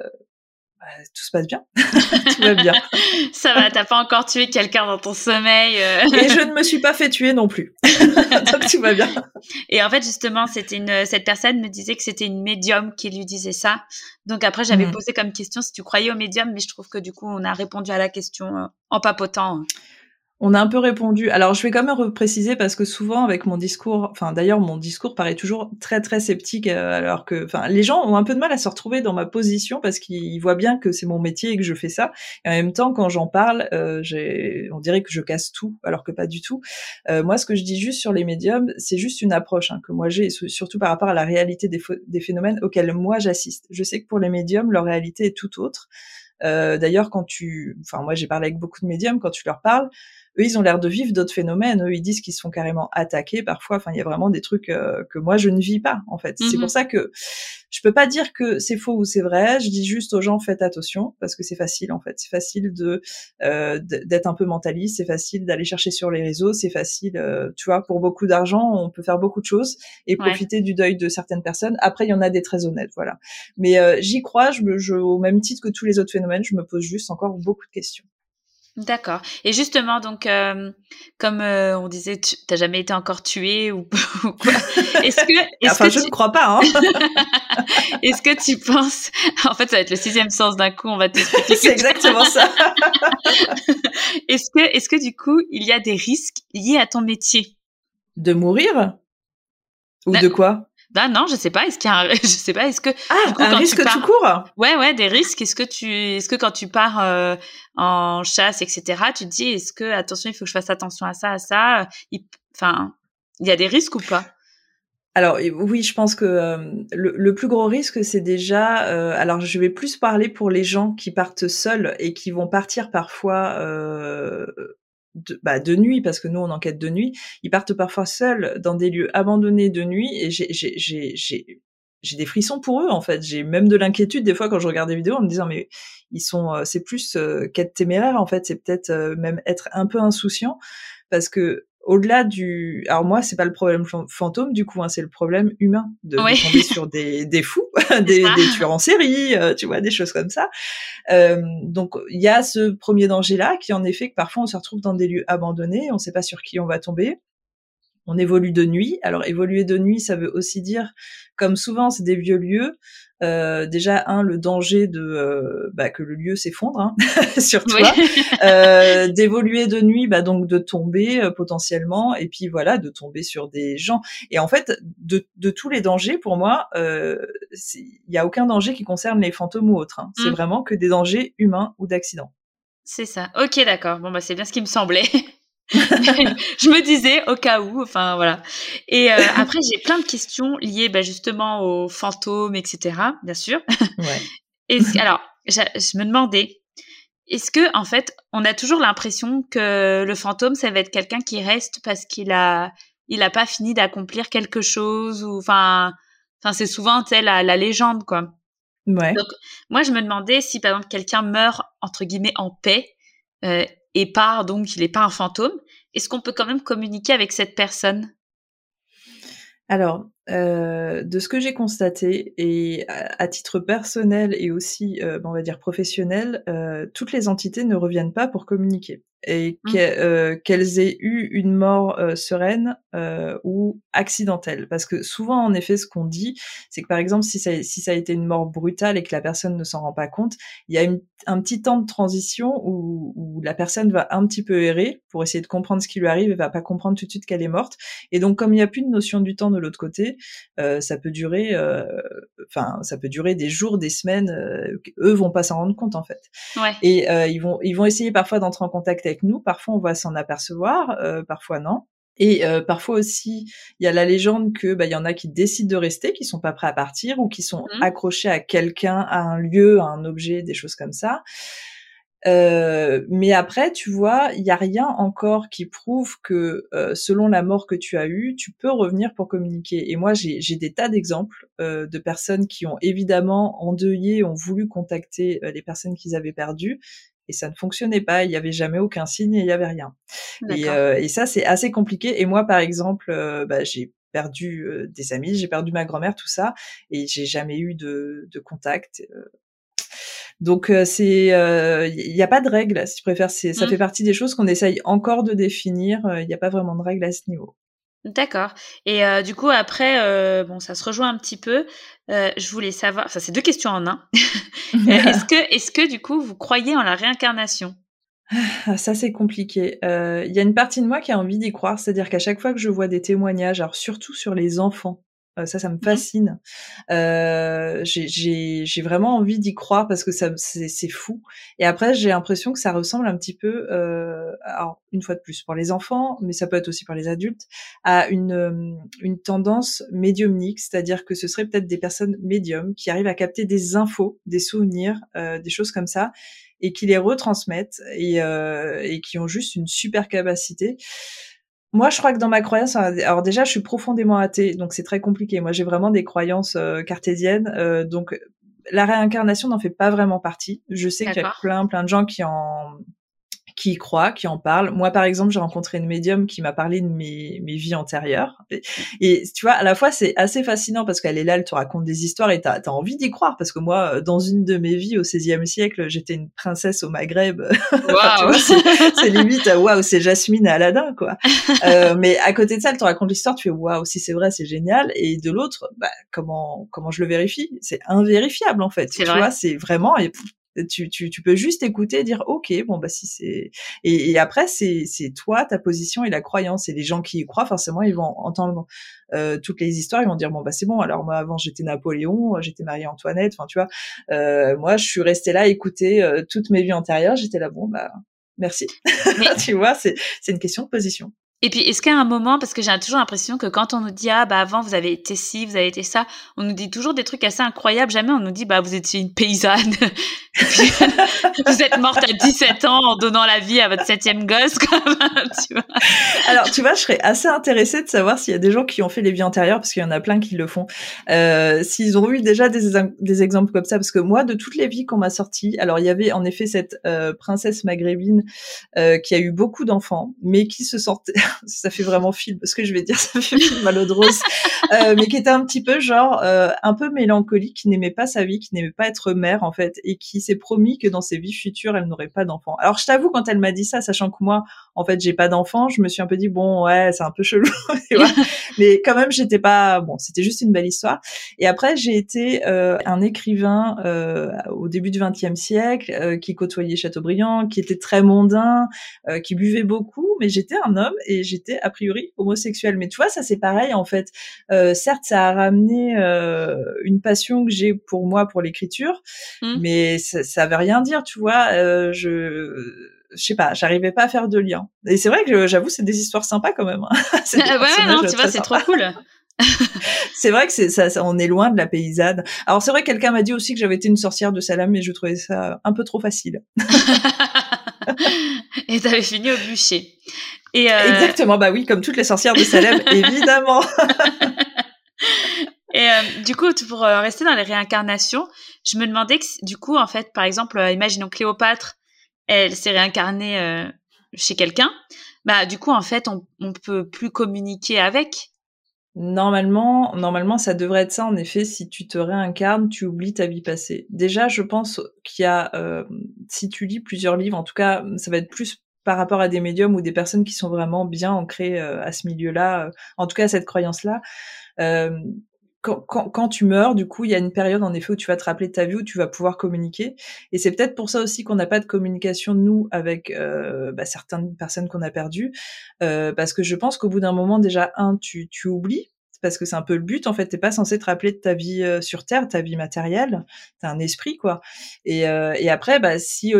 bah, tout se passe bien, tout va bien. ça va, t'as pas encore tué quelqu'un dans ton sommeil. Euh. et je ne me suis pas fait tuer non plus, donc tout va bien. Et en fait, justement, c'était une, cette personne me disait que c'était une médium qui lui disait ça. Donc après, j'avais mmh. posé comme question si tu croyais au médium, mais je trouve que du coup, on a répondu à la question en papotant. On a un peu répondu. Alors, je vais quand même repréciser parce que souvent, avec mon discours, enfin, d'ailleurs, mon discours paraît toujours très, très sceptique, euh, alors que, enfin, les gens ont un peu de mal à se retrouver dans ma position parce qu'ils voient bien que c'est mon métier et que je fais ça. Et en même temps, quand j'en parle, euh, on dirait que je casse tout, alors que pas du tout. Euh, moi, ce que je dis juste sur les médiums, c'est juste une approche hein, que moi j'ai, surtout par rapport à la réalité des, des phénomènes auxquels moi j'assiste. Je sais que pour les médiums, leur réalité est tout autre. Euh, D'ailleurs, quand tu, enfin, moi j'ai parlé avec beaucoup de médiums, quand tu leur parles, eux, ils ont l'air de vivre d'autres phénomènes. Eux, ils disent qu'ils sont carrément attaqués parfois. Enfin, il y a vraiment des trucs euh, que moi je ne vis pas en fait. C'est pour mmh ça que je peux pas dire que c'est faux ou c'est vrai. Je dis juste aux gens faites attention parce que c'est facile en fait. C'est facile de euh, d'être un peu mentaliste. C'est facile d'aller chercher sur les réseaux. C'est facile, euh, tu vois, pour beaucoup d'argent, on peut faire beaucoup de choses et profiter du deuil de certaines personnes. Après, il y en a des très honnêtes, voilà. Mais euh, j'y crois. Je, je, au même titre que tous les autres phénomènes, je me pose juste encore beaucoup de questions. D'accord. Et justement, donc, euh, comme euh, on disait, tu n'as jamais été encore tué ou, quoi Est-ce que, enfin, je ne crois pas. Hein. est-ce que tu penses En fait, ça va être le sixième sens d'un coup. On va t'expliquer. C'est exactement ça. est-ce que, est-ce que du coup, il y a des risques liés à ton métier? De mourir? Ou bah de quoi? Bah non, je sais pas. Est-ce qu'il y a un, je sais pas. Est-ce que ah un risque tu tout court Ouais, ouais, des risques. Est-ce que tu, est-ce que quand tu pars euh, en chasse, etc., tu te dis, est-ce que attention, il faut que je fasse attention à ça, à ça. Enfin, il y a des risques ou pas? Alors oui, je pense que euh, le, plus gros risque, c'est déjà. Euh, alors je vais plus parler pour les gens qui partent seuls et qui vont partir parfois euh, de, bah, de nuit, parce que nous on enquête de nuit, ils partent parfois seuls dans des lieux abandonnés de nuit, et j'ai des frissons pour eux en fait. J'ai même de l'inquiétude des fois quand je regarde des vidéos en me disant mais ils sont euh, c'est plus euh, qu'être téméraire en fait, c'est peut-être euh, même être un peu insouciant parce que au-delà du, alors moi c'est pas le problème fantôme du coup, hein, c'est le problème humain de, tomber sur des, des fous, des, des, tueurs en série, euh, tu vois, des choses comme ça. Euh, donc il y a ce premier danger-là qui en effet que parfois on se retrouve dans des lieux abandonnés, on sait pas sur qui on va tomber. On évolue de nuit. Alors évoluer de nuit, ça veut aussi dire, comme souvent c'est des vieux lieux, euh, déjà un le danger de euh, bah, que le lieu s'effondre hein, sur toi, euh, d'évoluer de nuit, bah, donc de tomber euh, potentiellement, et puis voilà de tomber sur des gens. Et en fait, de, de tous les dangers, pour moi, il n'y a aucun danger qui concerne les fantômes ou autres. Hein. C'est mmh. vraiment que des dangers humains ou d'accidents. C'est ça. Ok, d'accord. Bon bah c'est bien ce qui me semblait. je me disais au cas où, enfin voilà. Et euh, après, j'ai plein de questions liées bah, justement aux fantômes, etc. Bien sûr. Ouais. Et alors, je, me demandais, est-ce que en fait, on a toujours l'impression que le fantôme, ça va être quelqu'un qui reste parce qu'il a, il a pas fini d'accomplir quelque chose ou enfin, enfin c'est souvent la légende quoi. Ouais. Donc moi, je me demandais si par exemple quelqu'un meurt entre guillemets en paix. Euh, et part, donc il n'est pas un fantôme, est-ce qu'on peut quand même communiquer avec cette personne? Alors, euh, de ce que j'ai constaté, et à, titre personnel et aussi, euh, on va dire professionnel, euh, toutes les entités ne reviennent pas pour communiquer et mmh. euh, qu'elles aient eu une mort euh, sereine euh, ou accidentelle. Parce que souvent, en effet, ce qu'on dit, c'est que par exemple, si ça, si ça a été une mort brutale et que la personne ne s'en rend pas compte, il y a un petit temps de transition où, où, la personne va un petit peu errer pour essayer de comprendre ce qui lui arrive et va pas comprendre tout de suite qu'elle est morte. Et donc, comme il n'y a plus de notion du temps de l'autre côté, ça peut durer, enfin, ça peut durer des jours, des semaines. eux vont pas s'en rendre compte en fait. Ouais. Et ils vont, ils vont essayer parfois d'entrer en contact avec nous. Parfois, on va s'en apercevoir, euh, parfois non. Et euh, parfois aussi, il y a la légende que bah, il y en a qui décident de rester, qui sont pas prêts à partir ou qui sont mmh. accrochés à quelqu'un, à un lieu, à un objet, des choses comme ça. Euh, mais après, tu vois, il y a rien encore qui prouve que selon la mort que tu as eue, tu peux revenir pour communiquer. Et moi, j'ai des tas d'exemples de personnes qui ont évidemment endeuillé, ont voulu contacter les personnes qu'ils avaient perdues et ça ne fonctionnait pas. Il n'y avait jamais aucun signe et il n'y avait rien. Et, euh, et, ça, c'est assez compliqué. Et moi, par exemple, euh, bah, j'ai perdu euh, des amis, j'ai perdu ma grand-mère, tout ça, et j'ai jamais eu de, de contact. Euh. Donc c'est, il n'y a pas de règle, si tu préfères. C'est, ça mmh. fait partie des choses qu'on essaye encore de définir. Il n'y a pas vraiment de règle à ce niveau. D'accord. Et euh, du coup, après, euh, bon, ça se rejoint un petit peu. Euh, je voulais savoir, ça c'est deux questions en un. est-ce que, est-ce que du coup, vous croyez en la réincarnation? Ah, Ça c'est compliqué. Il y a une partie de moi qui a envie d'y croire, c'est-à-dire qu'à chaque fois que je vois des témoignages, alors surtout sur les enfants, euh, ça, ça me mmh fascine. Euh, j'ai vraiment envie d'y croire parce que ça, c'est fou. Et après, j'ai l'impression que ça ressemble un petit peu, euh, alors une fois de plus pour les enfants, mais ça peut être aussi pour les adultes, à une, euh, une tendance médiumnique, c'est-à-dire que ce serait peut-être des personnes médiums qui arrivent à capter des infos, des souvenirs, euh, des choses comme ça, et qui les retransmettent et, euh, et qui ont juste une super capacité. Moi, je crois que dans ma croyance, alors déjà, je suis profondément athée, donc c'est très compliqué. Moi, j'ai vraiment des croyances euh, cartésiennes, euh, donc la réincarnation n'en fait pas vraiment partie. Je sais qu'il y a plein, plein de gens qui en qui y croient, qui en parlent. Moi, par exemple, j'ai rencontré une médium qui m'a parlé de mes, mes vies antérieures. Et, tu vois, à la fois, c'est assez fascinant parce qu'elle est là, elle te raconte des histoires et t'as as envie d'y croire. Parce que moi, dans une de mes vies au XVIe siècle, j'étais une princesse au Maghreb. Wow. c'est limite, waouh, c'est Jasmine et Aladdin, quoi. euh, mais à côté de ça, elle te raconte l'histoire, tu fais waouh, si c'est vrai, c'est génial. Et de l'autre, bah, comment, comment je le vérifie? C'est invérifiable, en fait. Tu vois, c'est vraiment, et tu, tu, tu peux juste écouter et dire ok bon bah si c'est et, et, après c'est c'est toi ta position et la croyance. Et les gens qui y croient forcément ils vont entendre euh, toutes les histoires. Ils vont dire bon bah c'est bon. Alors moi avant j'étais Napoléon j'étais Marie Antoinette. Enfin tu vois euh, moi je suis restée là à écouter euh, toutes mes vies antérieures. J'étais là bon bah merci. Tu vois c'est c'est une question de position et puis, est-ce qu'à un moment, parce que j'ai toujours l'impression que quand on nous dit ah bah avant vous avez été ci, vous avez été ça, on nous dit toujours des trucs assez incroyables. Jamais on nous dit bah vous étiez une paysanne, vous êtes morte à 17 ans en donnant la vie à votre septième gosse. tu vois. Alors tu vois, je serais assez intéressée de savoir s'il y a des gens qui ont fait les vies antérieures, parce qu'il y en a plein qui le font. Euh, s'ils ont eu déjà des, des exemples comme ça, parce que moi de toutes les vies qu'on m'a sorties, alors il y avait en effet cette euh, princesse maghrébine euh, qui a eu beaucoup d'enfants, mais qui se sortait ça fait vraiment film, ce que je vais dire, ça fait film malodrose, euh, mais qui était un petit peu genre euh, un peu mélancolique, qui n'aimait pas sa vie, qui n'aimait pas être mère en fait, et qui s'est promis que dans ses vies futures, elle n'aurait pas d'enfants. Alors je t'avoue, quand elle m'a dit ça, sachant que moi, en fait, j'ai pas d'enfants, je me suis un peu dit bon ouais, c'est un peu chelou, mais quand même, j'étais pas bon, c'était juste une belle histoire. Et après, j'ai été euh, un écrivain euh, au début du XXe siècle, euh, qui côtoyait Chateaubriand, qui était très mondain, euh, qui buvait beaucoup, mais j'étais un homme et j'étais a priori homosexuelle. Mais tu vois, ça c'est pareil en fait. Euh, certes, ça a ramené euh, une passion que j'ai pour moi pour l'écriture, mmh. mais ça, ça veut rien dire, tu vois. Euh, je je sais pas, j'arrivais pas à faire de lien. Et c'est vrai que j'avoue, c'est des histoires sympas quand même. Hein. ouais, non, tu vois, c'est trop cool. c'est vrai que c'est ça, on est loin de la paysanne. Alors c'est vrai que quelqu'un m'a dit aussi que j'avais été une sorcière de Salam, mais je trouvais ça un peu trop facile. Et t'avais fini au bûcher. Et euh... Exactement, bah oui, comme toutes les sorcières de Salem, évidemment. Et euh, du coup, pour euh, rester dans les réincarnations, je me demandais que, du coup, en fait, par exemple, imaginons Cléopâtre, elle s'est réincarnée euh, chez quelqu'un. Bah, du coup, en fait, on, on peut plus communiquer avec. Normalement, normalement, ça devrait être ça. En effet, si tu te réincarnes, tu oublies ta vie passée. Déjà, je pense qu'il y a, euh, si tu lis plusieurs livres, en tout cas, ça va être plus par rapport à des médiums ou des personnes qui sont vraiment bien ancrées euh, à ce milieu-là, euh, en tout cas à cette croyance-là. Quand, tu meurs, du coup, il y a une période en effet où tu vas te rappeler de ta vie, où tu vas pouvoir communiquer. Et c'est peut-être pour ça aussi qu'on n'a pas de communication nous avec euh, bah, certaines personnes qu'on a perdues, euh, parce que je pense qu'au bout d'un moment déjà un, tu, oublies parce que c'est un peu le but en fait. T'es pas censé te rappeler de ta vie euh, sur terre ta vie matérielle. T'as un esprit quoi. Et, après bah si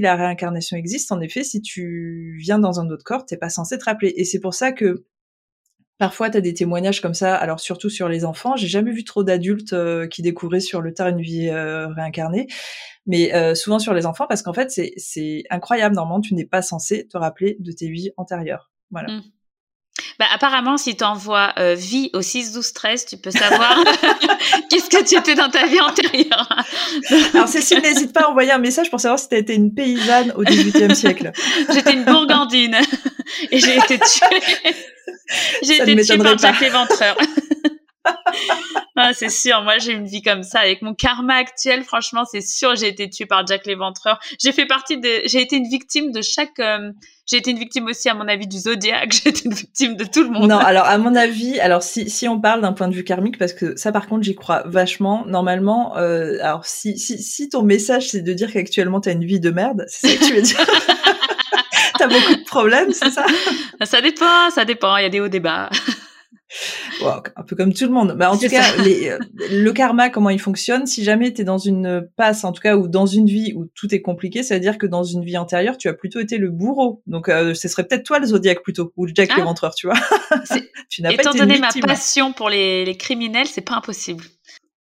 la réincarnation existe en effet si tu viens dans un autre corps t'es pas censé te rappeler. Et c'est pour ça que Parfois, tu as des témoignages comme ça, alors surtout sur les enfants. J'ai jamais vu trop d'adultes euh, qui découvraient sur le tard une vie euh, réincarnée, mais euh, souvent sur les enfants, parce qu'en fait, c'est incroyable. Normalement, tu n'es pas censé te rappeler de tes vies antérieures. Voilà. Mmh. Bah, apparemment, si tu envoies euh, vie au 6, 12, 13, tu peux savoir qu'est-ce que tu étais dans ta vie antérieure. Alors, Cécile, n'hésite pas à envoyer un message pour savoir si tu été une paysanne au 18e siècle. J'étais une bourgandine et j'ai été tuée. J'ai été tuée par Jack l'éventreur. ah, c'est sûr, moi j'ai une vie comme ça avec mon karma actuel. Franchement, c'est sûr, j'ai été tuée par Jack l'éventreur. J'ai fait partie de, j'ai été une victime de chaque. Euh, j'ai été une victime aussi, à mon avis, du zodiaque. J'ai été une victime de tout le monde. Non, alors à mon avis, alors si si on parle d'un point de vue karmique, parce que ça, par contre, j'y crois vachement. Normalement, euh, alors si si si ton message c'est de dire qu'actuellement t'as une vie de merde, c'est ça que tu veux dire? T'as beaucoup de problèmes, c'est ça? Ça dépend, ça dépend. Il y a des hauts débats un peu comme tout le monde. Bah, en tout cas, les, euh, le karma, comment il fonctionne Si jamais tu es dans une passe, en tout cas, ou dans une vie où tout est compliqué, ça veut dire que dans une vie antérieure, tu as plutôt été le bourreau. Donc, euh, ce serait peut-être toi le zodiaque plutôt, ou Jack ah. l'éventreur, tu vois? tu n'as pas Étant donné ma passion pour les, les criminels, c'est pas impossible.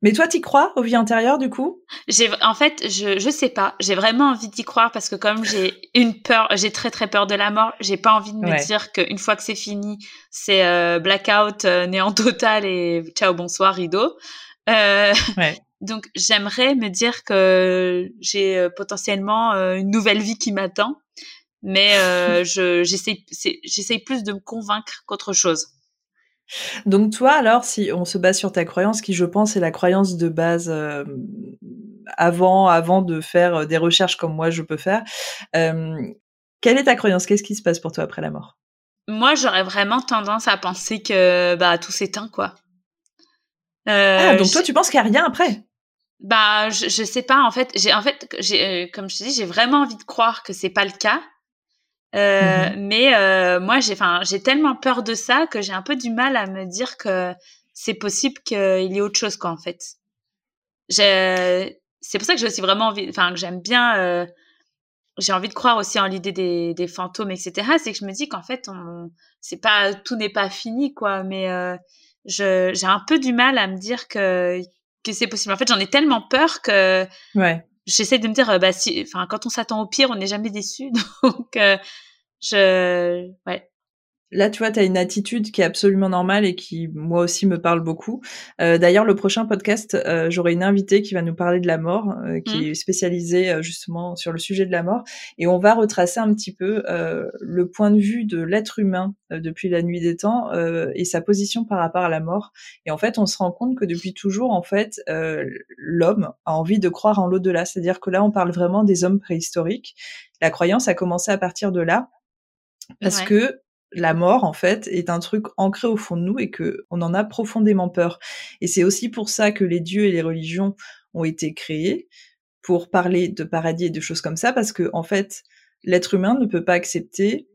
Mais toi, t'y crois aux vies antérieures, du coup? J'ai, en fait, je, je sais pas. J'ai vraiment envie d'y croire parce que comme j'ai une peur, j'ai très très peur de la mort. J'ai pas envie de me dire qu'une fois que c'est fini, c'est euh, blackout, euh, néant total et ciao bonsoir rideau. Euh, ouais. Donc j'aimerais me dire que j'ai euh, potentiellement une nouvelle vie qui m'attend, mais je j'essaie j'essaie plus de me convaincre qu'autre chose. Donc toi, alors, si on se base sur ta croyance, qui je pense est la croyance de base euh, avant, avant de faire euh, des recherches comme moi je peux faire, euh, quelle est ta croyance? Qu'est-ce qui se passe pour toi après la mort? Moi, j'aurais vraiment tendance à penser que bah tout s'éteint, quoi. ah, donc toi, tu penses qu'il n'y a rien après? Bah, je, je sais pas. En fait, j'ai, en fait, j'ai, comme je te dis, j'ai vraiment envie de croire que c'est pas le cas. Euh, mmh mais euh, moi, j'ai, tellement peur de ça que j'ai un peu du mal à me dire que c'est possible qu'il y ait autre chose, quoi, en fait. J'ai, c'est pour ça que j'ai aussi vraiment envie, enfin, que j'aime bien. Euh, j'ai envie de croire aussi en l'idée des, des fantômes, etc. C'est que je me dis qu'en fait, on, c'est pas, tout n'est pas fini, quoi. Mais je, j'ai un peu du mal à me dire que que c'est possible. En fait, j'en ai tellement peur que ouais. J'essaie de me dire, bah si, enfin, quand on s'attend au pire, on n'est jamais déçu. Donc, je, ouais. Là, tu vois, tu as une attitude qui est absolument normale et qui, moi aussi, me parle beaucoup. Euh, D'ailleurs, le prochain podcast, euh, j'aurai une invitée qui va nous parler de la mort, euh, qui mmh. est spécialisée justement sur le sujet de la mort. Et on va retracer un petit peu le point de vue de l'être humain depuis la nuit des temps et sa position par rapport à la mort. Et en fait, on se rend compte que depuis toujours, en fait, l'homme a envie de croire en l'au-delà. C'est-à-dire que là, on parle vraiment des hommes préhistoriques. La croyance a commencé à partir de là parce que la mort, en fait, est un truc ancré au fond de nous et que on en a profondément peur. Et c'est aussi pour ça que les dieux et les religions ont été créés pour parler de paradis et de choses comme ça, parce que en fait, l'être humain ne peut pas accepter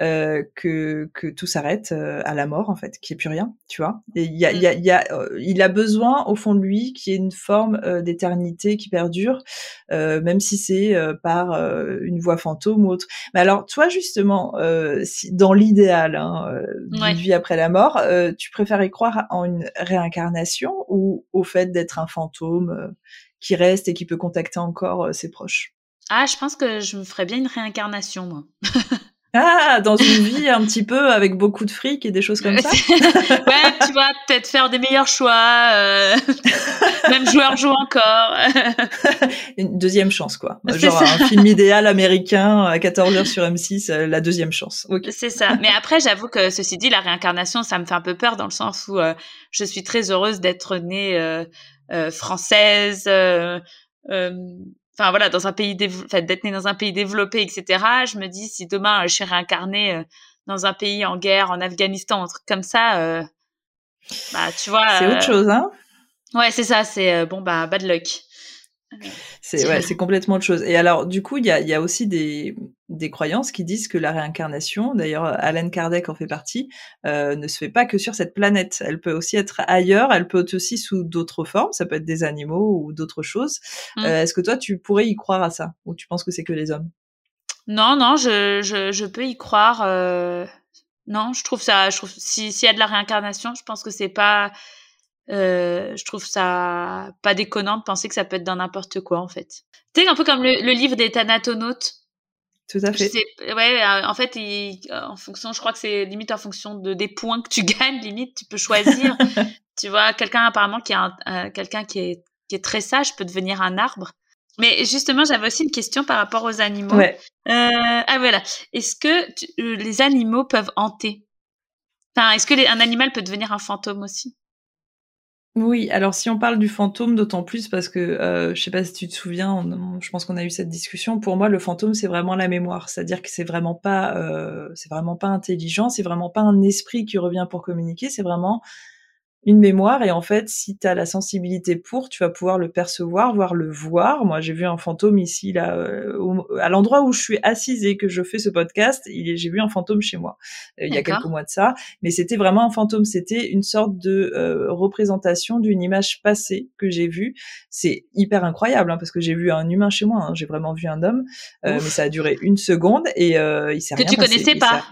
euh, que, que tout s'arrête euh, à la mort en fait, qu'il n'y ait plus rien, tu vois. Et il y a, il y a, y a, euh, il a besoin au fond de lui qu'il y ait une forme d'éternité qui perdure, même si c'est par une voix fantôme ou autre. Mais alors, toi justement, si, dans l'idéal hein, d'une vie après la mort, tu préférais croire en une réincarnation ou au fait d'être un fantôme qui reste et qui peut contacter encore ses proches? Ah, je pense que je me ferais bien une réincarnation, moi. Ah, dans une vie un petit peu avec beaucoup de fric et des choses comme ça. ouais, tu vois, peut-être faire des meilleurs choix. Euh... Même joueur joue encore. Une deuxième chance, quoi. Genre un film idéal américain à 14h sur M6, euh, la deuxième chance. C'est ça. Mais après, j'avoue que ceci dit, la réincarnation, ça me fait un peu peur dans le sens où euh, je suis très heureuse d'être née euh, française. Euh, enfin voilà, dans un pays d'être né dans un pays développé, etc. Je me dis si demain je suis réincarnée euh, dans un pays en guerre, en Afghanistan, un truc comme ça, euh, bah tu vois. C'est autre chose, hein. Ouais, c'est ça. C'est bon bah bad luck. C'est ouais, complètement autre chose. Et alors, du coup, il y a, y a aussi des, des croyances qui disent que la réincarnation, d'ailleurs, Alan Kardec en fait partie, euh, ne se fait pas que sur cette planète. Elle peut aussi être ailleurs. Elle peut être aussi sous d'autres formes. Ça peut être des animaux ou d'autres choses. Mmh. Euh, Est-ce que toi, tu pourrais y croire à ça, ou tu penses que c'est que les hommes? Non, non, je, je, je peux y croire. Euh... Non, je trouve ça. Je trouve si s'il y a de la réincarnation, je pense que c'est pas euh, je trouve ça pas déconnant de penser que ça peut être dans n'importe quoi en fait. Tu sais, un peu comme le, livre des Thanatonautes. Tout à fait. ouais, euh, en fait, en fonction, je crois que c'est limite en fonction de des points que tu gagnes, limite, tu peux choisir. tu vois, quelqu'un apparemment qui a euh, quelqu'un qui est qui est très sage peut devenir un arbre. Mais justement, j'avais aussi une question par rapport aux animaux. Ouais. ah voilà. Est-ce que les animaux peuvent hanter? Enfin, est-ce que un animal peut devenir un fantôme aussi? Oui, alors si on parle du fantôme, d'autant plus parce que euh, je sais pas si tu te souviens, je pense qu'on a eu cette discussion. Pour moi, le fantôme c'est vraiment la mémoire, c'est-à-dire que c'est vraiment pas, euh, c'est vraiment pas intelligent, c'est vraiment pas un esprit qui revient pour communiquer, c'est vraiment une mémoire et en fait si tu as la sensibilité pour tu vas pouvoir le percevoir voir le voir. Moi j'ai vu un fantôme ici là euh, à l'endroit où je suis assise et que je fais ce podcast j'ai vu un fantôme chez moi euh, il y a quelques mois de ça. Mais c'était vraiment un fantôme c'était une sorte de euh, représentation d'une image passée que j'ai vue. C'est hyper incroyable hein, parce que j'ai vu un humain chez moi hein. j'ai vraiment vu un homme mais ça a duré une seconde et il s'est que tu connaissais pas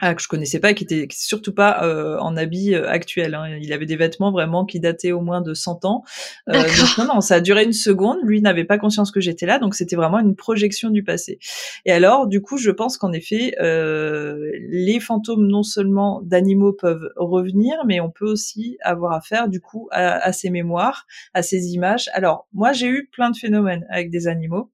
ah, que je connaissais pas, qui était surtout pas euh, en habit euh, actuel. Hein. Il avait des vêtements vraiment qui dataient au moins de 100 ans. Euh, donc non, non, ça a duré une seconde. Lui n'avait pas conscience que j'étais là, donc c'était vraiment une projection du passé. Et alors, du coup, je pense qu'en effet, euh, les fantômes non seulement d'animaux peuvent revenir, mais on peut aussi avoir affaire du coup à, à ces mémoires, à ces images. Alors, moi, j'ai eu plein de phénomènes avec des animaux.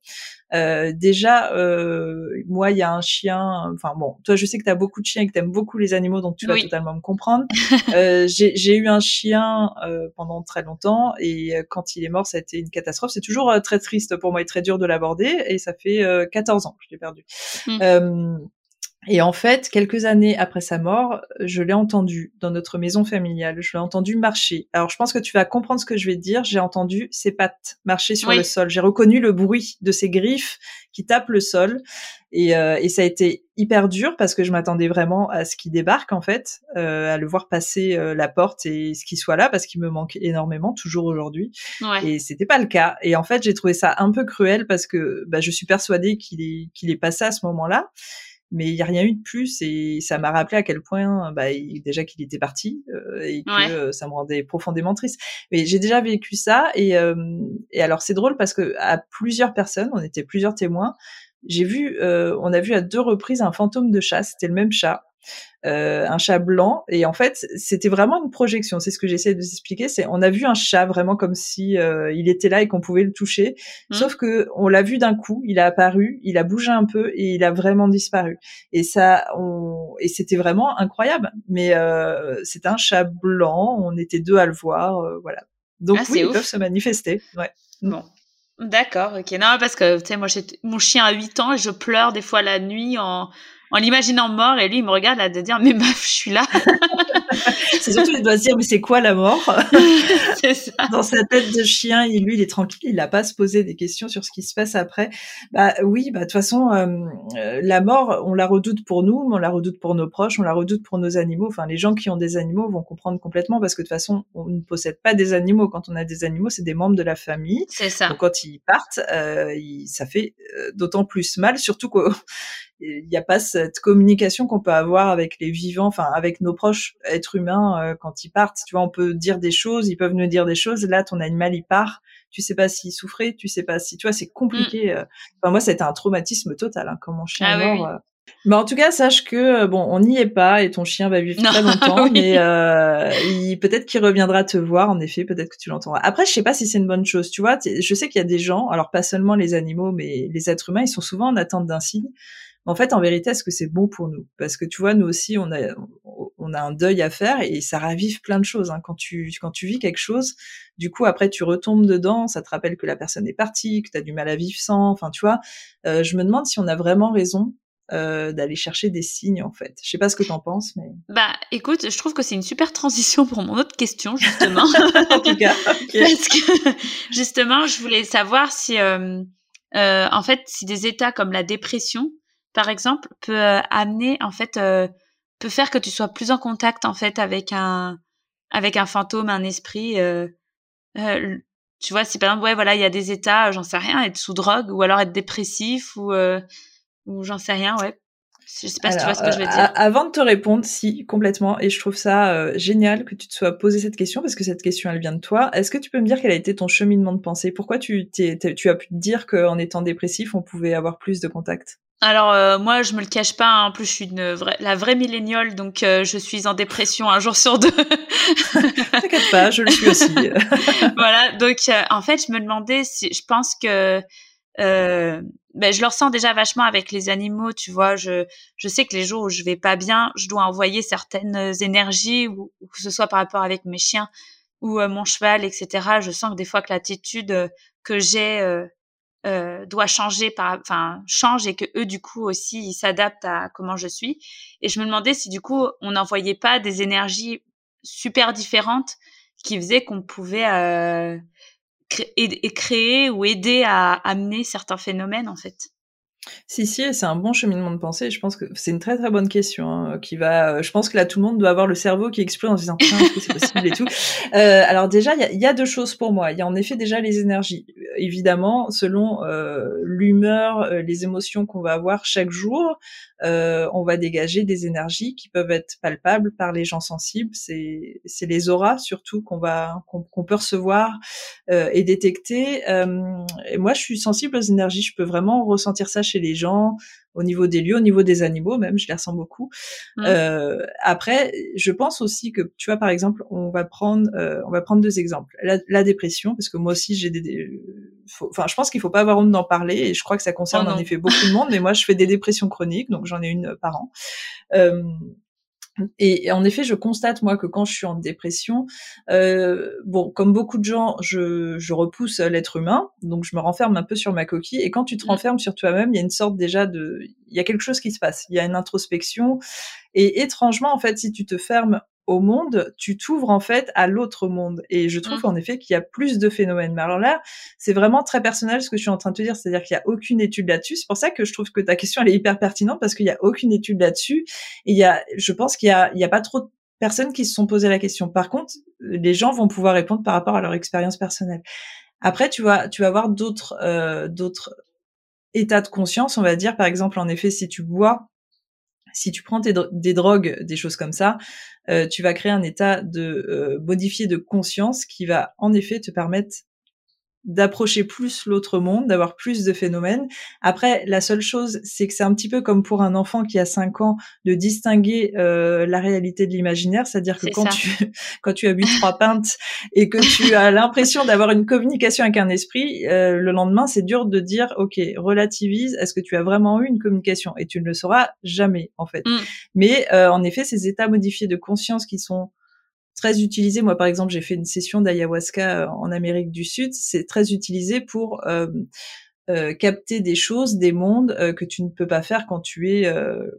Euh, déjà, euh, moi, il y a un chien. Enfin bon, toi, je sais que tu as beaucoup de chiens et que tu aimes beaucoup les animaux, donc tu vas totalement me comprendre. euh, j'ai eu un chien euh, pendant très longtemps et euh, quand il est mort, ça a été une catastrophe. C'est toujours très triste pour moi et très dur de l'aborder. Et ça fait 14 ans que je l'ai perdu. Mmh. Et en fait, quelques années après sa mort, je l'ai entendu dans notre maison familiale. Je l'ai entendu marcher. Alors, je pense que tu vas comprendre ce que je vais te dire. J'ai entendu ses pattes marcher sur le sol. J'ai reconnu le bruit de ses griffes qui tapent le sol. Et, euh, et ça a été hyper dur parce que je m'attendais vraiment à ce qu'il débarque, en fait, euh, à le voir passer euh, la porte et ce qu'il soit là parce qu'il me manque énormément, toujours aujourd'hui. Ouais. Et c'était pas le cas. Et en fait, j'ai trouvé ça un peu cruel parce que bah, je suis persuadée qu'il est, qu'il est passé à ce moment-là mais il n'y a rien eu de plus et ça m'a rappelé à quel point bah, déjà qu'il était parti euh, et que euh, ça me rendait profondément triste. Mais j'ai déjà vécu ça et, euh, et alors c'est drôle parce que à plusieurs personnes, on était plusieurs témoins, j'ai vu, on a vu à deux reprises un fantôme de chat, c'était le même chat euh, un chat blanc. Et en fait, c'était vraiment une projection. C'est ce que j'essaie de vous expliquer. C'est on a vu un chat vraiment comme si euh, il était là et qu'on pouvait le toucher. Mmh. Sauf que on l'a vu d'un coup. Il a apparu, il a bougé un peu et il a vraiment disparu. Et ça, on... et c'était vraiment incroyable. Mais euh, c'était un chat blanc. On était deux à le voir. Voilà. Donc ah, oui, ils peuvent se manifester. Ouais. Bon. D'accord, ok. Non, parce que, tu sais, moi, j'ai mon chien a 8 ans et je pleure des fois la nuit en, en l'imaginant mort et lui il me regarde là de dire mais meuf je suis là. C'est surtout il doit se dire mais c'est quoi la mort? Ça. Dans sa tête de chien il, lui il est tranquille il n'a pas à se poser des questions sur ce qui se passe après. Bah oui bah de toute façon euh, euh, la mort on la redoute pour nous mais on la redoute pour nos proches on la redoute pour nos animaux. Enfin les gens qui ont des animaux vont comprendre complètement parce que de toute façon on ne possède pas des animaux. Quand on a des animaux c'est des membres de la famille. C'est ça. Donc quand ils partent euh, ça fait d'autant plus mal surtout que il n'y a pas cette communication qu'on peut avoir avec les vivants, enfin avec nos proches êtres humains euh, quand ils partent. Tu vois, on peut dire des choses, ils peuvent nous dire des choses. Là, ton animal il part, tu sais pas s'il souffrait, tu sais pas si, tu vois, c'est compliqué. Mm. Euh. Enfin moi, c'était un traumatisme total hein, quand mon chien ah est mort. Euh. Mais en tout cas, sache que bon, on n'y est pas et ton chien va vivre très longtemps, mais euh, peut-être qu'il reviendra te voir. En effet, peut-être que tu l'entendras. Après, je sais pas si c'est une bonne chose. Tu vois, je sais qu'il y a des gens, alors pas seulement les animaux, mais les êtres humains, ils sont souvent en attente d'un signe en fait, en vérité, est-ce que c'est bon pour nous? Parce que tu vois, nous aussi, on a, on a un deuil à faire et ça ravive plein de choses. Hein. Quand tu, quand tu vis quelque chose, du coup, après, tu retombes dedans, ça te rappelle que la personne est partie, que tu as du mal à vivre sans. Enfin, tu vois, euh, je me demande si on a vraiment raison euh, d'aller chercher des signes en fait. Je sais pas ce que tu en penses, mais. Bah, écoute, je trouve que c'est une super transition pour mon autre question justement. en tout cas, parce que justement, je voulais savoir si, euh, euh, en fait, si des états comme la dépression par exemple, peut euh, amener en fait euh, peut faire que tu sois plus en contact en fait avec un avec un fantôme, un esprit. Euh, tu vois, si par exemple, ouais, voilà, il y a des états, j'en sais rien, être sous drogue ou alors être dépressif ou ou j'en sais rien, ouais. Je sais pas si tu vois ce que je veux dire. avant de te répondre, si, complètement. Et je trouve ça génial que tu te sois posé cette question parce que cette question, elle vient de toi. Est-ce que tu peux me dire quel a été ton cheminement de pensée? Pourquoi tu, tu as pu te dire qu'en étant dépressif, on pouvait avoir plus de contact alors euh, moi je me le cache pas, hein. en plus je suis une vraie, la vraie milléniale donc euh, je suis en dépression un jour sur deux. T'inquiète pas, je le suis aussi. voilà donc euh, en fait je me demandais si je pense que ben, je le ressens déjà vachement avec les animaux, tu vois. Je, je sais que les jours où je vais pas bien, je dois envoyer certaines énergies, ou, que ce soit par rapport avec mes chiens ou mon cheval, etc. Je sens que des fois que l'attitude que j'ai euh, doit changer par enfin change et que eux du coup aussi ils s'adaptent à comment je suis. Et je me demandais si du coup on n'envoyait pas des énergies super différentes qui faisaient qu'on pouvait euh, créer ou aider à amener certains phénomènes en fait si, si, c'est un bon cheminement de pensée. Je pense que c'est une très très bonne question hein, qui va. Euh, je pense que là tout le monde doit avoir le cerveau qui explose en se disant est-ce que c'est possible et tout. Euh, alors déjà, il y a, y a, deux choses pour moi. Il y a en effet déjà les énergies. évidemment, selon euh, l'humeur, euh, les émotions qu'on va avoir chaque jour, euh, on va dégager des énergies qui peuvent être palpables par les gens sensibles. C'est c'est les auras surtout qu'on va qu'on peut recevoir et détecter. et moi, je suis sensible aux énergies. Je peux vraiment ressentir ça chez les gens au niveau des lieux, au niveau des animaux même, je les ressens beaucoup. Mmh. Euh, après, je pense aussi que, tu vois, par exemple, on va prendre, euh, on va prendre deux exemples. La, dépression, parce que moi aussi j'ai des, enfin, je pense qu'il faut pas avoir honte d'en parler, et je crois que ça concerne oh en effet beaucoup de monde. Mais moi, je fais des dépressions chroniques, donc j'en ai une par an. Euh, et en effet, je constate moi que quand je suis en dépression, euh, bon, comme beaucoup de gens, je, je repousse l'être humain, donc je me renferme un peu sur ma coquille. Et quand tu te mmh. renfermes sur toi-même, il y a une sorte déjà de, il y a quelque chose qui se passe. Il y a une introspection. Et étrangement, en fait, si tu te fermes au monde, tu t'ouvres en fait à l'autre monde. Et je trouve mmh. en effet qu'il y a plus de phénomènes. Mais alors là, c'est vraiment très personnel ce que je suis en train de te dire, c'est-à-dire qu'il n'y a aucune étude là-dessus. C'est pour ça que je trouve que ta question elle est hyper pertinente parce qu'il n'y a aucune étude là-dessus. Et il y a, je pense qu'il y a, il y a pas trop de personnes qui se sont posées la question. Par contre, les gens vont pouvoir répondre par rapport à leur expérience personnelle. Après, tu vas, tu vas avoir d'autres, euh, d'autres états de conscience. On va dire, par exemple, en effet, si tu bois, si tu prends des drogues, des choses comme ça, euh, tu vas créer un état de euh, modifié de conscience qui va en effet te permettre d'approcher plus l'autre monde, d'avoir plus de phénomènes. Après, la seule chose, c'est que c'est un petit peu comme pour un enfant qui a 5 ans de distinguer euh, la réalité de l'imaginaire, c'est-à-dire que quand tu quand tu as bu trois pintes et que tu as l'impression d'avoir une communication avec un esprit, euh, le lendemain, c'est dur de dire OK, relativise, est-ce que tu as vraiment eu une communication? Et tu ne le sauras jamais en fait. Mm. Mais euh, en effet, ces états modifiés de conscience qui sont très utilisé. Moi, par exemple, j'ai fait une session d'ayahuasca euh, en Amérique du Sud. C'est très utilisé pour euh, euh, capter des choses, des mondes que tu ne peux pas faire quand tu es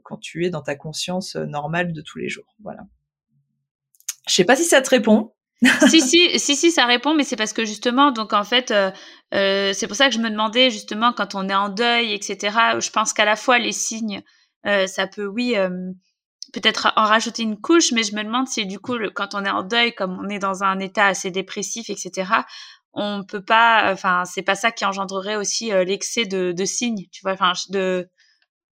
quand tu es dans ta conscience normale de tous les jours. Voilà. Je sais pas si ça te répond. si si si si ça répond mais c'est parce que justement donc en fait c'est pour ça que je me demandais justement quand on est en deuil etc je pense qu'à la fois les signes ça peut oui peut-être en rajouter une couche, mais je me demande si du coup, quand on est en deuil, comme on est dans un état assez dépressif, etc., on peut pas, enfin, c'est pas ça qui engendrerait aussi euh, l'excès de, de, signes, tu vois, enfin, de,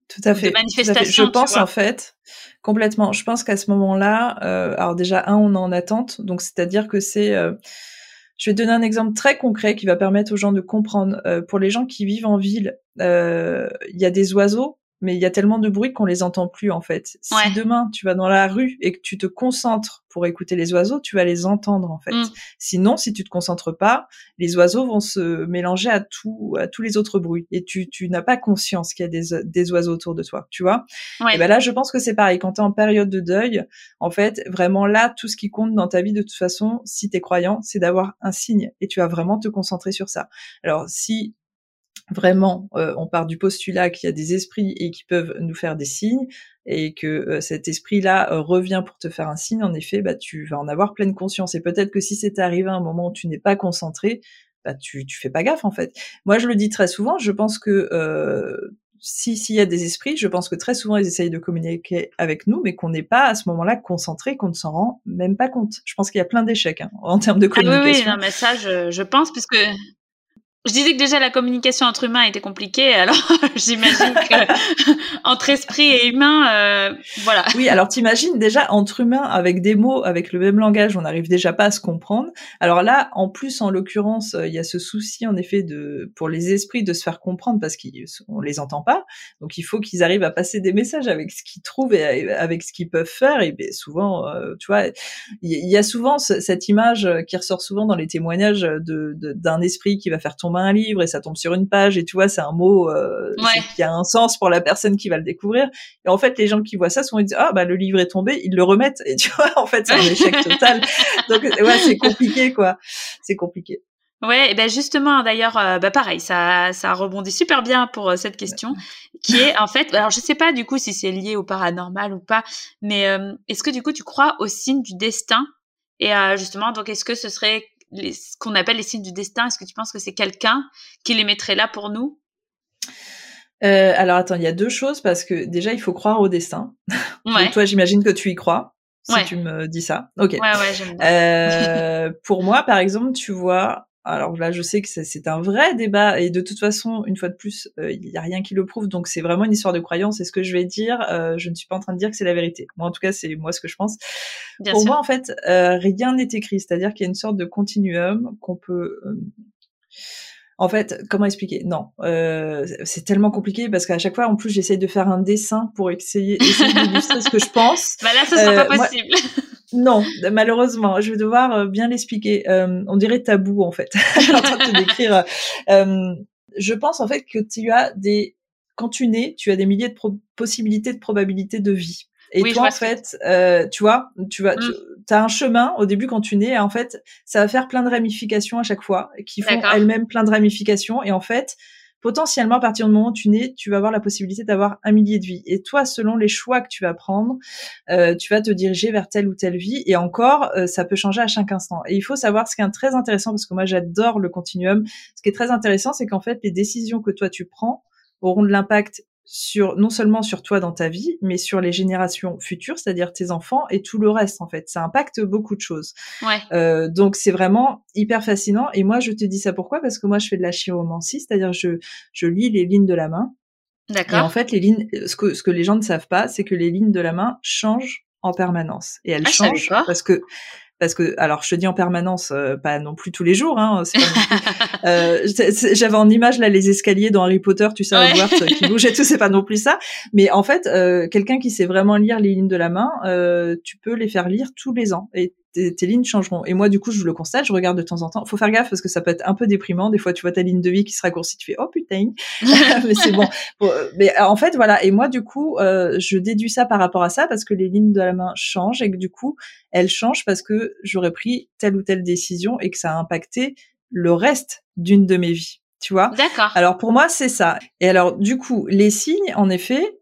tout à fait. manifestations. Je pense en fait complètement. Je pense qu'à ce moment-là, euh, alors déjà un, on est en attente, donc c'est-à-dire que c'est euh, je vais donner un exemple très concret qui va permettre aux gens de comprendre. Euh, pour les gens qui vivent en ville, il y a des oiseaux mais il y a tellement de bruit qu'on les entend plus en fait. Si demain tu vas dans la rue et que tu te concentres pour écouter les oiseaux, tu vas les entendre en fait. Mm. Sinon, si tu te concentres pas, les oiseaux vont se mélanger à tout, à tous les autres bruits et tu, tu n'as pas conscience qu'il y a des, des oiseaux autour de toi, tu vois. Et ben là, je pense que c'est pareil. Quand tu es en période de deuil, en fait, vraiment là, tout ce qui compte dans ta vie de toute façon, si tu es croyant, c'est d'avoir un signe et tu vas vraiment te concentrer sur ça. Alors si vraiment, euh, on part du postulat qu'il y a des esprits et qui peuvent nous faire des signes, et que euh, cet esprit-là euh, revient pour te faire un signe, en effet, bah, tu vas en avoir pleine conscience. Et peut-être que si c'est arrivé à un moment où tu n'es pas concentré, bah, tu, tu fais pas gaffe, en fait. Moi, je le dis très souvent, je pense que si s'il y a des esprits, je pense que très souvent ils essayent de communiquer avec nous, mais qu'on n'est pas à ce moment-là concentré, qu'on ne s'en rend même pas compte. Je pense qu'il y a plein d'échecs hein, en termes de communication. Ah oui, oui, non, mais ça, je, je pense, puisque je disais que déjà la communication entre humains était compliquée, alors j'imagine que entre esprit et humain, euh, voilà. Oui, alors t'imagines déjà entre humains avec des mots, avec le même langage, on n'arrive déjà pas à se comprendre. Alors là, en plus, en l'occurrence, euh, il y a ce souci en effet de pour les esprits de se faire comprendre parce qu'on les entend pas. Donc il faut qu'ils arrivent à passer des messages avec ce qu'ils trouvent et avec ce qu'ils peuvent faire. Et ben, souvent, euh, tu vois, il y, a souvent cette image qui ressort souvent dans les témoignages de d'un esprit qui va faire tomber un livre et ça tombe sur une page et tu vois c'est un mot euh, qui a un sens pour la personne qui va le découvrir. Et en fait les gens qui voient ça souvent ils disent ah bah le livre est tombé ils le remettent. Et tu vois en fait c'est un échec total. Donc ouais c'est compliqué quoi. C'est compliqué. Ouais, et ben justement, d'ailleurs, euh, bah pareil, ça, ça rebondit super bien pour euh, cette question, qui est en fait, alors je sais pas du coup si c'est lié au paranormal ou pas, mais est-ce que du coup tu crois au signe du destin? Et justement, donc est-ce que ce serait ce qu'on appelle les signes du destin Est-ce que tu penses que c'est quelqu'un qui les mettrait là pour nous? Euh, alors attends, il y a deux choses parce que déjà il faut croire au destin. Ouais. toi, j'imagine que tu y crois. Si tu me dis ça, ok. Ouais, ouais, j'aime euh, pour moi, par exemple, tu vois, alors là, je sais que c'est un vrai débat et de toute façon, une fois de plus, euh, il n'y a rien qui le prouve, donc c'est vraiment une histoire de croyance. Et ce que je vais dire, euh, je ne suis pas en train de dire que c'est la vérité? Moi, en tout cas, c'est moi ce que je pense. Pour moi, en fait, euh, rien n'est écrit, c'est-à-dire qu'il y a une sorte de continuum qu'on peut en fait, comment expliquer? Non, euh, c'est tellement compliqué parce qu'à chaque fois, en plus, j'essaye de faire un dessin pour essayer, essayer d'illustrer ce que je pense. Bah là, ce sera pas possible. Non, malheureusement, je vais devoir euh, bien l'expliquer. Euh, on dirait tabou en fait. en train de te décrire. Euh, je pense en fait que tu as des, quand tu nais, tu as des milliers de possibilités de probabilités de vie. Et toi, en fait, euh, tu vois, tu vas, tu mmh. as un chemin au début quand tu nais. En fait, ça va faire plein de ramifications à chaque fois, qui font elles-mêmes plein de ramifications. Et en fait, potentiellement, à partir du moment où tu nais, tu vas avoir la possibilité d'avoir un millier de vies. Et toi, selon les choix que tu vas prendre, euh, tu vas te diriger vers telle ou telle vie. Et encore, euh, ça peut changer à chaque instant. Et il faut savoir ce qui est très intéressant, parce que moi, j'adore le continuum. Ce qui est très intéressant, c'est qu'en fait, les décisions que toi, tu prends auront de l'impact sur non seulement sur toi dans ta vie, mais sur les générations futures, c'est-à-dire tes enfants et tout le reste en fait. Ça impacte beaucoup de choses. Ouais. Euh, donc c'est vraiment hyper fascinant. Et moi je te dis ça pourquoi? Parce que moi je fais de la chiromancie, c'est-à-dire je je lis les lignes de la main. D'accord. Et en fait les lignes, ce que ce que les gens ne savent pas, c'est que les lignes de la main changent en permanence et elles ah, changent parce que parce que alors je te dis en permanence, euh, pas non plus tous les jours. Hein, euh, J'avais en image là les escaliers dans Harry Potter, tu sais, ouais. Hogwarts, qui bougeaient tout, c'est pas non plus ça. Mais en fait, euh, quelqu'un qui sait vraiment lire les lignes de la main, euh, tu peux les faire lire tous les ans et tes, lignes changeront. Et moi, du coup, je le constate, je regarde de temps en temps. Faut faire gaffe parce que ça peut être un peu déprimant. Des fois, tu vois ta ligne de vie qui se raccourcit, tu fais oh putain. mais c'est bon. Mais euh, en fait, voilà. Et moi, du coup, euh, je déduis ça par rapport à ça parce que les lignes de la main changent et que du coup, elles changent parce que j'aurais pris telle ou telle décision et que ça a impacté le reste d'une de mes vies. Tu vois D'accord. Alors pour moi, c'est ça. Et alors, du coup, les signes, en effet,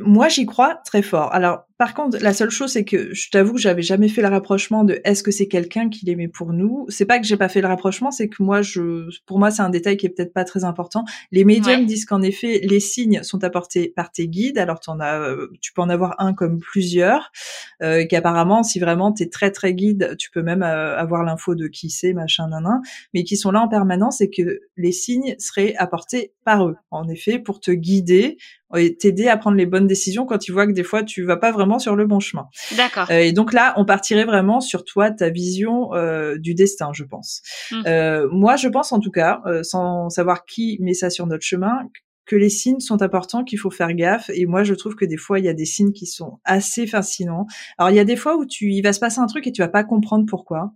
moi, j'y crois très fort. Alors, par contre, la seule chose, c'est que je t'avoue que j'avais jamais fait le rapprochement de est-ce que c'est quelqu'un qui l'aimait pour nous. C'est pas que j'ai pas fait le rapprochement, c'est que moi, je, pour moi, c'est un détail qui est peut-être pas très important. Les médiums disent qu'en effet, les signes sont apportés par tes guides. Alors, en as, euh, tu peux en avoir un comme plusieurs. Euh, qu'apparemment, si vraiment t'es très très guide, tu peux même euh, avoir l'info de qui c'est, machin, nanan, mais qui sont là en permanence et que les signes seraient apportés par eux. En effet, pour te guider et t'aider à prendre les bonnes décisions quand ils voient que des fois tu vas pas vraiment sur le bon chemin. D'accord. Euh, et donc là, on partirait vraiment sur toi, ta vision euh, du destin, je pense. Mmh. Euh, moi, je pense en tout cas, sans savoir qui met ça sur notre chemin, que les signes sont importants, qu'il faut faire gaffe. Et moi, je trouve que des fois, il y a des signes qui sont assez fascinants. Alors, il y a des fois où tu, il va se passer un truc et tu vas pas comprendre pourquoi.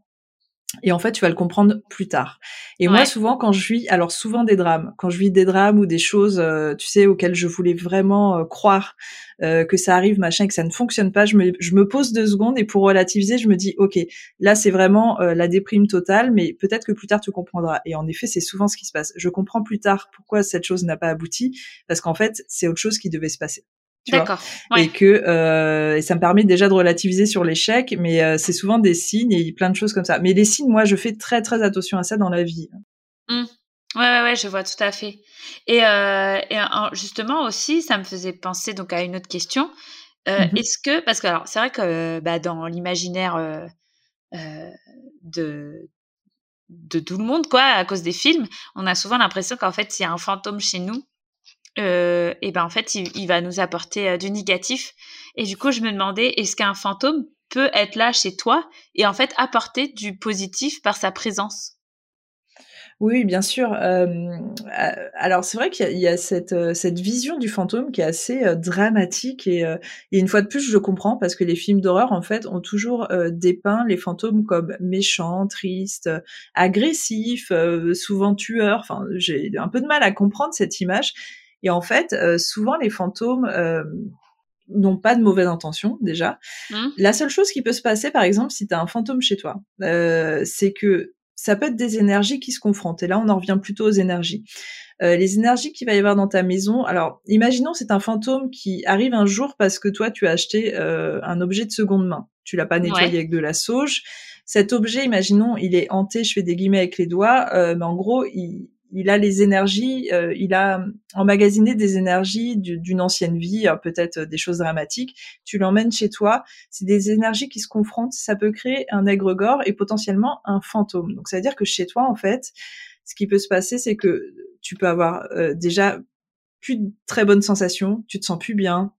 Et en fait, tu vas le comprendre plus tard. Et moi, souvent, quand je vis, alors souvent des drames, quand je vis des drames ou des choses, tu sais, auxquelles je voulais vraiment croire, euh, que ça arrive, machin, que ça ne fonctionne pas, je me, je me pose deux secondes et pour relativiser, je me dis, ok, là c'est vraiment euh, la déprime totale, mais peut-être que plus tard tu comprendras. Et en effet, c'est souvent ce qui se passe. Je comprends plus tard pourquoi cette chose n'a pas abouti, parce qu'en fait, c'est autre chose qui devait se passer. D'accord. Et que euh, et ça me permet déjà de relativiser sur l'échec, mais euh, c'est souvent des signes et plein de choses comme ça. Mais les signes, moi, je fais très très attention à ça dans la vie. Mmh. Ouais, ouais, ouais, je vois tout à fait. Et, euh, et justement aussi, ça me faisait penser donc à une autre question. Mmh Est-ce que, parce que alors c'est vrai que bah, dans l'imaginaire de de tout le monde, quoi, à cause des films, on a souvent l'impression qu'en fait, s'il y a un fantôme chez nous, euh, et ben en fait, il, va nous apporter euh, du négatif. Et du coup, je me demandais, est-ce qu'un fantôme peut être là chez toi et en fait apporter du positif par sa présence? Oui, bien sûr. Euh, alors c'est vrai qu'il y, a cette, cette vision du fantôme qui est assez dramatique et, et, une fois de plus je comprends parce que les films d'horreur en fait ont toujours dépeint les fantômes comme méchants, tristes, agressifs, souvent tueurs. Enfin, j'ai un peu de mal à comprendre cette image. Et en fait, souvent les fantômes n'ont pas de mauvaise intention déjà. Mmh. La seule chose qui peut se passer, par exemple, si tu as un fantôme chez toi, euh, c'est que ça peut être des énergies qui se confrontent. Et là, on en revient plutôt aux énergies. Euh, les énergies qu'il va y avoir dans ta maison. Alors, imaginons c'est un fantôme qui arrive un jour parce que toi, tu as acheté euh, un objet de seconde main. Tu l'as pas nettoyé avec de la sauge. Cet objet, imaginons, il est hanté, je fais des guillemets avec les doigts, euh, mais en gros, il, il a les énergies, euh, il a emmagasiné des énergies d'une ancienne vie, euh, peut-être des choses dramatiques. Tu l'emmènes chez toi, c'est des énergies qui se confrontent, ça peut créer un égrégore et potentiellement un fantôme. Donc ça veut dire que chez toi, en fait, ce qui peut se passer, c'est que tu peux avoir déjà plus de très bonnes sensations, tu te sens plus bien,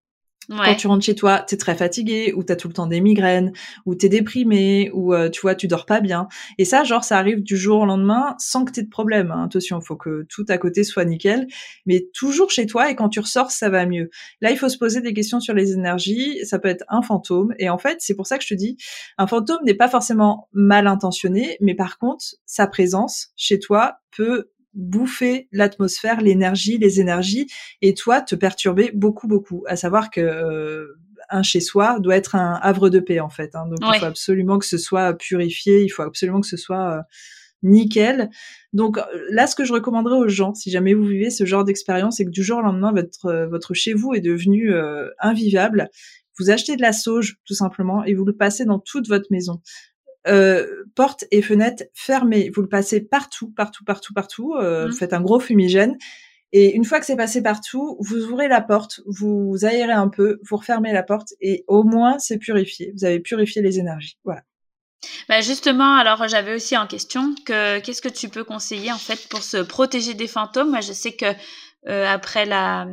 quand tu rentres chez toi, t'es très fatigué, ou t'as tout le temps des migraines, ou t'es déprimé, ou euh, tu vois, tu dors pas bien. Et ça, genre, ça arrive du jour au lendemain sans que t'aies de problème. Hein. Attention, faut que tout à côté soit nickel, mais toujours chez toi. Et quand tu ressors, ça va mieux. Là, il faut se poser des questions sur les énergies. Ça peut être un fantôme. Et en fait, c'est pour ça que je te dis, un fantôme n'est pas forcément mal intentionné, mais par contre, sa présence chez toi peut bouffer l'atmosphère, l'énergie, les énergies, et toi te perturber beaucoup, beaucoup. À savoir que euh, un chez soi doit être un havre de paix en fait. Hein. Donc il faut absolument que ce soit purifié, il faut absolument que ce soit euh, nickel. Donc là, ce que je recommanderais aux gens, si jamais vous vivez ce genre d'expérience et que du jour au lendemain votre votre chez vous est devenu euh, invivable, vous achetez de la sauge tout simplement et vous le passez dans toute votre maison. Euh, portes et fenêtres fermées. Vous le passez partout, partout, partout, partout. Euh, mmh. Vous faites un gros fumigène. Et une fois que c'est passé partout, vous ouvrez la porte, vous aérez un peu, vous refermez la porte et au moins c'est purifié. Vous avez purifié les énergies. Voilà. Bah justement, alors j'avais aussi en question que qu'est-ce que tu peux conseiller en fait pour se protéger des fantômes? Moi, je sais que euh, après la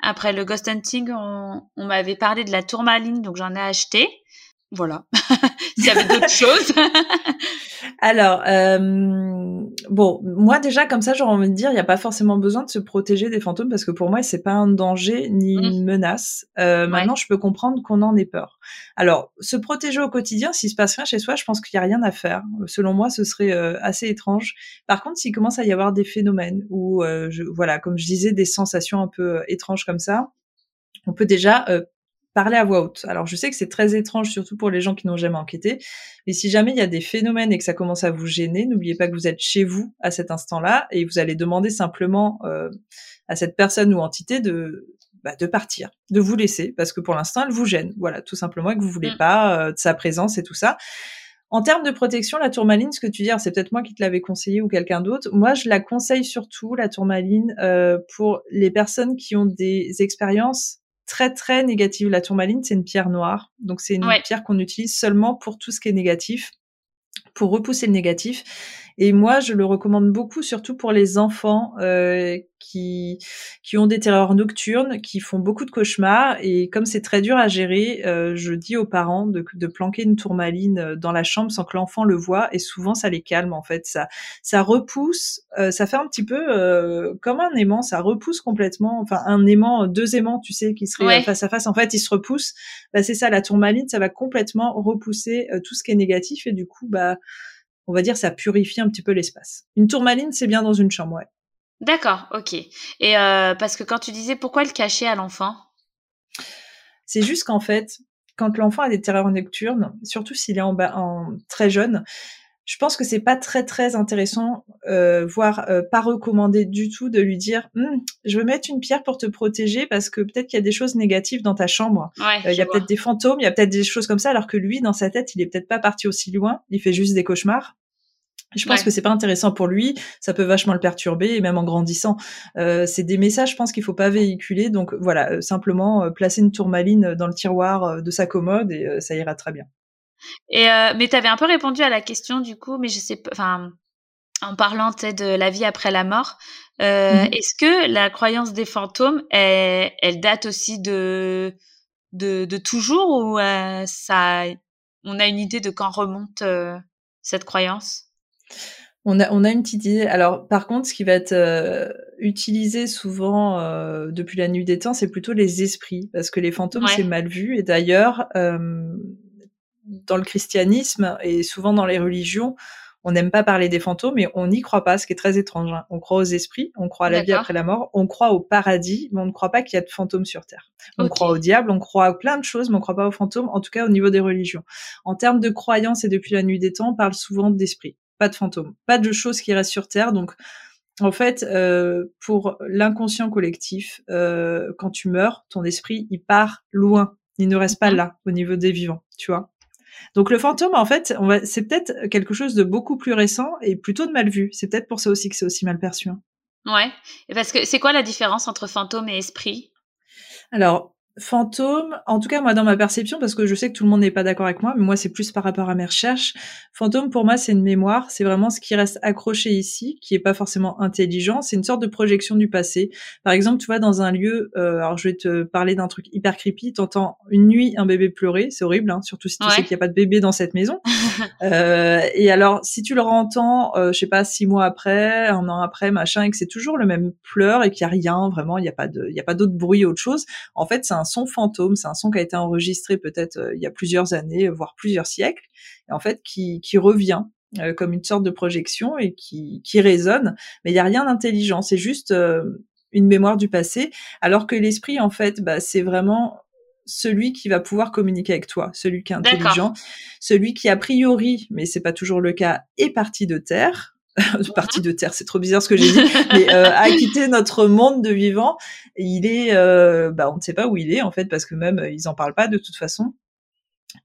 après le ghost hunting, on, on m'avait parlé de la tourmaline, donc j'en ai acheté. Voilà. S'il y avait d'autres choses. Alors, euh, bon, moi déjà comme ça, j'aurais envie de dire, il n'y a pas forcément besoin de se protéger des fantômes parce que pour moi, c'est pas un danger ni mmh. une menace. Euh, Maintenant, je peux comprendre qu'on en ait peur. Alors, se protéger au quotidien, s'il se passe rien chez soi, je pense qu'il n'y a rien à faire. Selon moi, ce serait euh, assez étrange. Par contre, s'il commence à y avoir des phénomènes ou, voilà, comme je disais, des sensations un peu étranges comme ça, on peut déjà parler à voix haute. Alors je sais que c'est très étrange, surtout pour les gens qui n'ont jamais enquêté, mais si jamais il y a des phénomènes et que ça commence à vous gêner, n'oubliez pas que vous êtes chez vous à cet instant-là et vous allez demander simplement euh, à cette personne ou entité de bah, de partir, de vous laisser, parce que pour l'instant elle vous gêne. Voilà, tout simplement et que vous voulez mm. pas euh, de sa présence et tout ça. En termes de protection, la tourmaline, ce que tu dis, c'est peut-être moi qui te l'avais conseillé ou quelqu'un d'autre. Moi, je la conseille surtout, la tourmaline, euh, pour les personnes qui ont des expériences très très négative. La tourmaline, c'est une pierre noire, donc c'est une pierre qu'on utilise seulement pour tout ce qui est négatif, pour repousser le négatif. Et moi, je le recommande beaucoup, surtout pour les enfants euh, qui qui ont des terreurs nocturnes, qui font beaucoup de cauchemars. Et comme c'est très dur à gérer, euh, je dis aux parents de, de planquer une tourmaline euh, dans la chambre sans que l'enfant le voit. Et souvent, ça les calme en fait. Ça ça repousse, euh, ça fait un petit peu euh, comme un aimant. Ça repousse complètement. Enfin, un aimant, deux aimants, tu sais, qui seraient face à face. En fait, ils se repoussent. Bah, c'est ça, la tourmaline, ça va complètement repousser tout ce qui est négatif. Et du coup, bah on va dire, ça purifie un petit peu l'espace. Une tourmaline, c'est bien dans une chambre, ouais. D'accord, ok. Et euh, parce que quand tu disais pourquoi le cacher à l'enfant? C'est juste qu'en fait, quand l'enfant a des terreurs nocturnes, surtout s'il est en, en très jeune, je pense que c'est pas très très intéressant, euh, voire euh, pas recommandé du tout de lui dire hm, je veux mettre une pierre pour te protéger parce que peut-être qu'il y a des choses négatives dans ta chambre, euh, il y a peut-être des fantômes, il y a peut-être des choses comme ça, alors que lui dans sa tête il est peut-être pas parti aussi loin, il fait juste des cauchemars. Je pense que c'est pas intéressant pour lui, ça peut vachement le perturber et même en grandissant, euh, c'est des messages, je pense qu'il faut pas véhiculer. Donc voilà, simplement placer une tourmaline dans le tiroir de sa commode et ça ira très bien. Et euh, mais tu avais un peu répondu à la question du coup, mais je sais pas, enfin, en parlant de la vie après la mort, euh, mmh est-ce que la croyance des fantômes, elle, elle date aussi de, de, de toujours ou euh, ça, on a une idée de quand remonte euh, cette croyance? On a, on a une petite idée. Alors, par contre, ce qui va être euh, utilisé souvent euh, depuis la nuit des temps, c'est plutôt les esprits, parce que les fantômes, c'est mal vu. Et d'ailleurs, dans le christianisme et souvent dans les religions, on n'aime pas parler des fantômes, mais on n'y croit pas, ce qui est très étrange. Hein. On croit aux esprits, on croit à la vie après la mort, on croit au paradis, mais on ne croit pas qu'il y a de fantômes sur Terre. On croit au diable, on croit à plein de choses, mais on ne croit pas aux fantômes, en tout cas au niveau des religions. En termes de croyances et depuis la nuit des temps, on parle souvent d'esprits, pas de fantômes, pas de choses qui restent sur Terre. Donc, en fait, euh, pour l'inconscient collectif, euh, quand tu meurs, ton esprit, il part loin. Il ne reste pas mhm. là, au niveau des vivants, tu vois. Donc le fantôme, en fait, on va, c'est peut-être quelque chose de beaucoup plus récent et plutôt de mal vu. C'est peut-être pour ça aussi que c'est aussi mal perçu. Hein. Ouais, parce que c'est quoi la différence entre fantôme et esprit? Alors, Fantôme, en tout cas moi dans ma perception, parce que je sais que tout le monde n'est pas d'accord avec moi, mais moi c'est plus par rapport à mes recherches. Fantôme pour moi c'est une mémoire, c'est vraiment ce qui reste accroché ici, qui est pas forcément intelligent, c'est une sorte de projection du passé. Par exemple, tu vois dans un lieu, euh, alors je vais te parler d'un truc hyper creepy, t'entends une nuit un bébé pleurer, c'est horrible, hein, surtout si tu sais qu'il n'y a pas de bébé dans cette maison. euh, et alors si tu le entends, euh, je sais pas six mois après, un an après, machin, et que c'est toujours le même pleur et qu'il y a rien, vraiment il n'y a pas de, il y a pas d'autre bruit, autre chose. En fait c'est un son fantôme, c'est un son qui a été enregistré peut-être euh, il y a plusieurs années, voire plusieurs siècles, et en fait qui, qui revient euh, comme une sorte de projection et qui, qui résonne, mais il n'y a rien d'intelligent, c'est juste euh, une mémoire du passé, alors que l'esprit, en fait, bah, c'est vraiment celui qui va pouvoir communiquer avec toi, celui qui est intelligent, celui qui a priori, mais c'est pas toujours le cas, est parti de terre, partie de terre, c'est trop bizarre ce que j'ai dit, mais euh, a quitté notre monde de vivant. il est, euh, bah, on ne sait pas où il est en fait, parce que même euh, ils en parlent pas de toute façon,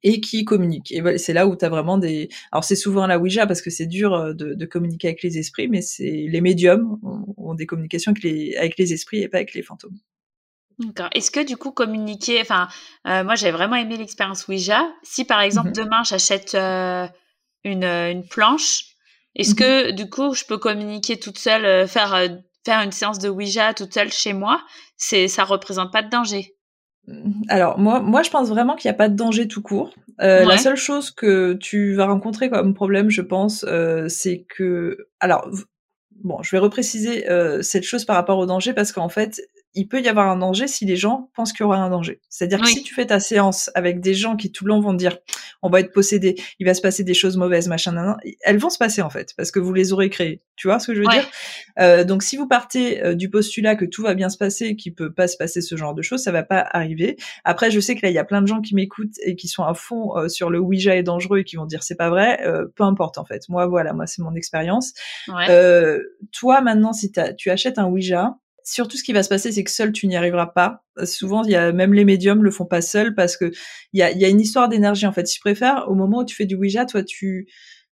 et qui communique. Et c'est là où tu as vraiment des. Alors c'est souvent la Ouija parce que c'est dur euh, de, de, communiquer avec les esprits, mais c'est les médiums ont, des communications avec les, avec les esprits et pas avec les fantômes. D'accord. Est-ce que du coup communiquer, enfin, euh, moi j'ai vraiment aimé l'expérience Ouija. Si par exemple mmh demain j'achète une, une planche est-ce mmh que du coup, je peux communiquer toute seule, euh, faire euh, faire une séance de Ouija toute seule chez moi? C'est ça représente pas de danger. Mmh, alors moi, moi, je pense vraiment qu'il n'y a pas de danger tout court. Euh, La seule chose que tu vas rencontrer comme problème, je pense, euh, c'est que, alors, bon, je vais repréciser euh, cette chose par rapport au danger parce qu'en fait, il peut y avoir un danger si les gens pensent qu'il y aura un danger. C'est-à-dire que si tu fais ta séance avec des gens qui tout le long vont dire on va être possédé, il va se passer des choses mauvaises, machin, nan, elles vont se passer en fait parce que vous les aurez créées. Tu vois ce que je veux dire? Euh, Donc si vous partez euh, du postulat que tout va bien se passer, qu'il peut pas se passer ce genre de choses, ça va pas arriver. Après, je sais que là il y a plein de gens qui m'écoutent et qui sont à fond euh, sur le Ouija est dangereux et qui vont dire c'est pas vrai. peu importe en fait. Moi voilà, moi c'est mon expérience. toi maintenant si tu achètes un Ouija surtout ce qui va se passer, c'est que seul tu n'y arriveras pas. Souvent, il y a même les médiums le font pas seuls parce que il y a, une histoire d'énergie en fait. Si je préfère, au moment où tu fais du Ouija, toi tu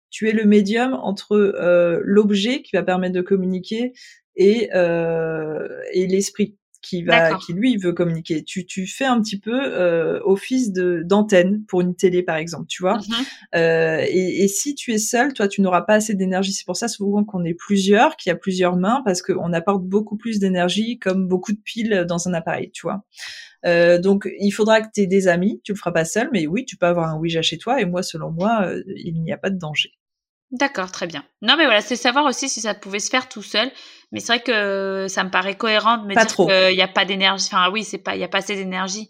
tu es le médium entre euh, l'objet qui va permettre de communiquer et euh, et l'esprit qui va, qui lui veut communiquer. Tu, tu fais un petit peu euh, office de d'antenne pour une télé par exemple, tu vois. Mm-hmm. euh, et, et, si tu es seul, toi, tu n'auras pas assez d'énergie. C'est pour ça souvent qu'on est plusieurs, qu'il y a plusieurs mains, parce qu'on apporte beaucoup plus d'énergie, comme beaucoup de piles dans un appareil, tu vois. Euh, donc, il faudra que tu aies des amis. Tu le feras pas seul, mais oui, tu peux avoir un Ouija chez toi. Et moi, selon moi, il n'y a pas de danger. D'accord, très bien. Non, mais voilà, c'est savoir aussi si ça pouvait se faire tout seul. Mais c'est vrai que ça me paraît cohérent de me dire qu'il n'y a pas d'énergie. Enfin, oui, c'est pas, il y a pas assez d'énergie.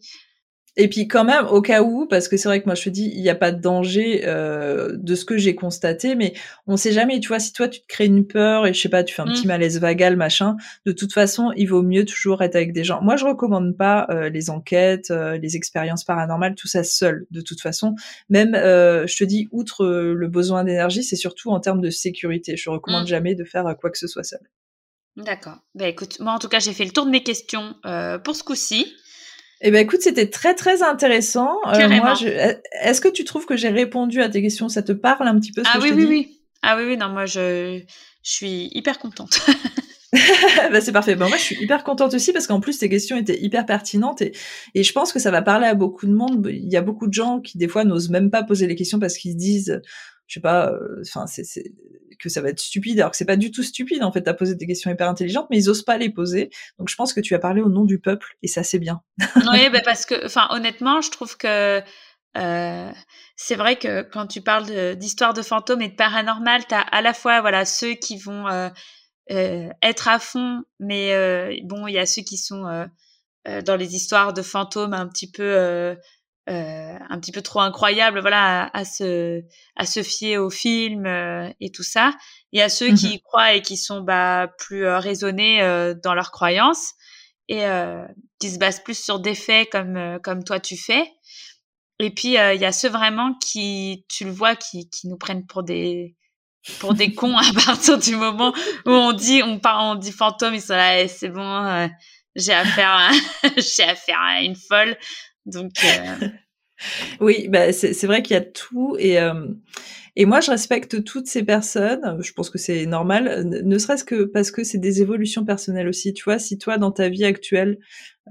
Et puis quand même, au cas où, parce que c'est vrai que moi je te dis, il n'y a pas de danger euh, de ce que j'ai constaté, mais on sait jamais, tu vois, si toi tu te crées une peur et je sais pas, tu fais un petit mmh. malaise vagal, machin, de toute façon, il vaut mieux toujours être avec des gens. Moi je recommande pas euh, les enquêtes, euh, les expériences paranormales, tout ça seul, de toute façon. Même, je te dis, outre le besoin d'énergie, c'est surtout en termes de sécurité. Je recommande mmh. jamais de faire quoi que ce soit seul. D'accord. Ben écoute, moi en tout cas j'ai fait le tour de mes questions pour ce coup-ci. Eh ben écoute, c'était très très intéressant. Euh, moi, est-ce que tu trouves que j'ai répondu à tes questions? Ça te parle un petit peu ce Ah que oui je oui oui. Ah oui oui non moi je je suis hyper contente. bah, c'est parfait. Bah, moi, je suis hyper contente aussi parce qu'en plus, tes questions étaient hyper pertinentes et, et je pense que ça va parler à beaucoup de monde. Il y a beaucoup de gens qui, des fois, n'osent même pas poser les questions parce qu'ils se disent, je sais pas, euh, enfin, c'est, que ça va être stupide, alors que c'est pas du tout stupide en fait. T'as posé des questions hyper intelligentes, mais ils osent pas les poser. Donc je pense que tu as parlé au nom du peuple et ça c'est bien. oui, bah parce que, enfin, honnêtement, je trouve que euh, c'est vrai que quand tu parles d'histoire de, fantômes et de paranormal, t'as à la fois voilà ceux qui vont euh, euh, être à fond, mais bon, il y a ceux qui sont dans les histoires de fantômes un petit peu euh, un petit peu trop incroyable, voilà, à, se à se fier au film euh, et tout ça. Il y a ceux qui y mmh croient et qui sont bah plus euh, raisonnés dans leurs croyances et qui se basent plus sur des faits comme comme toi tu fais. Et puis il y a ceux vraiment qui, tu le vois, qui qui nous prennent pour des pour des cons à partir du moment où on dit on parle on dit fantôme ils sont là eh, c'est bon j'ai affaire à, j'ai affaire à une folle donc, euh, Oui, bah c'est vrai qu'il y a tout et et moi je respecte toutes ces personnes. Je pense que c'est normal, ne serait-ce que parce que c'est des évolutions personnelles aussi. Tu vois, si toi dans ta vie actuelle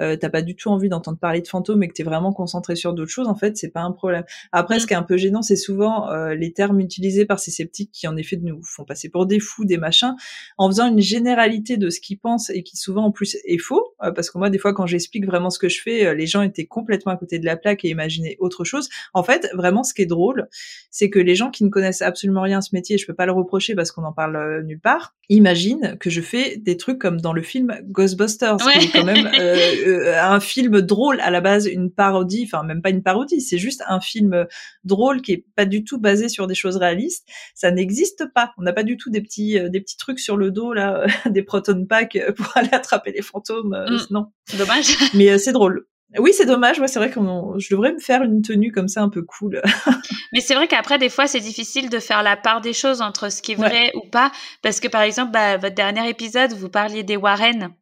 euh, t'as pas du tout envie d'entendre parler de fantômes et que t'es vraiment concentré sur d'autres choses, en fait, c'est pas un problème. Après, ce mm. qui est un peu gênant, c'est souvent euh, les termes utilisés par ces sceptiques qui, en effet, nous font passer pour des fous, des machins, en faisant une généralité de ce qu'ils pensent et qui souvent en plus est faux. Euh, parce que moi, des fois, quand j'explique vraiment ce que je fais, euh, les gens étaient complètement à côté de la plaque et imaginaient autre chose. En fait, vraiment, ce qui est drôle, c'est que les gens qui ne connaissent absolument rien à ce métier, je peux pas le reprocher parce qu'on en parle nulle part, imaginent que je fais des trucs comme dans le film Ghostbusters, qui est quand même euh, un film drôle à la base, une parodie, enfin même pas une parodie, c'est juste un film drôle qui est pas du tout basé sur des choses réalistes. Ça n'existe pas. On n'a pas du tout des petits euh, des petits trucs sur le dos là, des proton packs pour aller attraper les fantômes. Euh, mm. Non. Dommage. Mais c'est drôle. Oui, c'est dommage. Ouais, c'est vrai que je devrais me faire une tenue comme ça un peu cool. Mais c'est vrai qu'après, des fois, c'est difficile de faire la part des choses entre ce qui est vrai ou pas, parce que par exemple, bah, votre dernier épisode, vous parliez des Warren.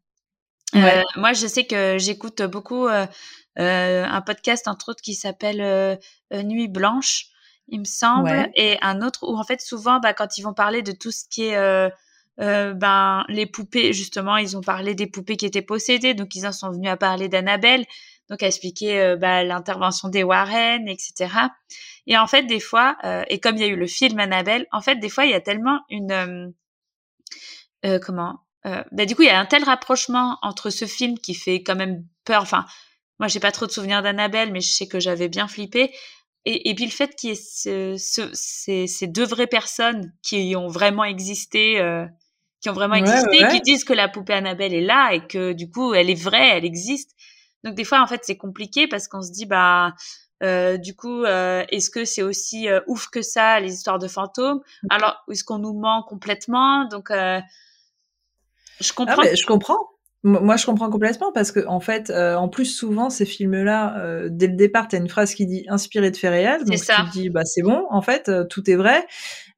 Euh, moi, je sais que j'écoute beaucoup euh, euh, un podcast, entre autres, qui s'appelle Nuit Blanche, il me semble, et un autre où, en fait, souvent, bah, quand ils vont parler de tout ce qui est ben, les poupées, justement, ils ont parlé des poupées qui étaient possédées, donc ils en sont venus à parler d'Annabelle, donc à expliquer bah, l'intervention des Warren, etc. Et en fait, des fois, et comme il y a eu le film Annabelle, en fait, des fois, il y a tellement une... comment euh, bah, du coup, il y a un tel rapprochement entre ce film qui fait quand même peur. Enfin, moi, j'ai pas trop de souvenirs d'Annabelle, mais je sais que j'avais bien flippé. Et, et, puis le fait qu'il y ait ce, ce, ces, ces, deux vraies personnes qui ont vraiment existé, euh, qui ont vraiment existé, qui disent que la poupée Annabelle est là et que du coup, elle est vraie, elle existe. Donc des fois, en fait, c'est compliqué parce qu'on se dit, bah, euh, du coup, euh, est-ce que c'est aussi euh, ouf que ça, les histoires de fantômes? Mmh. Alors, est-ce qu'on nous ment complètement? Donc, euh, je ah, comprends. je comprends. Moi, je comprends complètement parce que en fait, euh, en plus souvent ces films-là, euh, dès le départ, t'as une phrase qui dit inspiré de faits réels, donc ça. tu te dis bah c'est bon, en fait, euh, tout est vrai.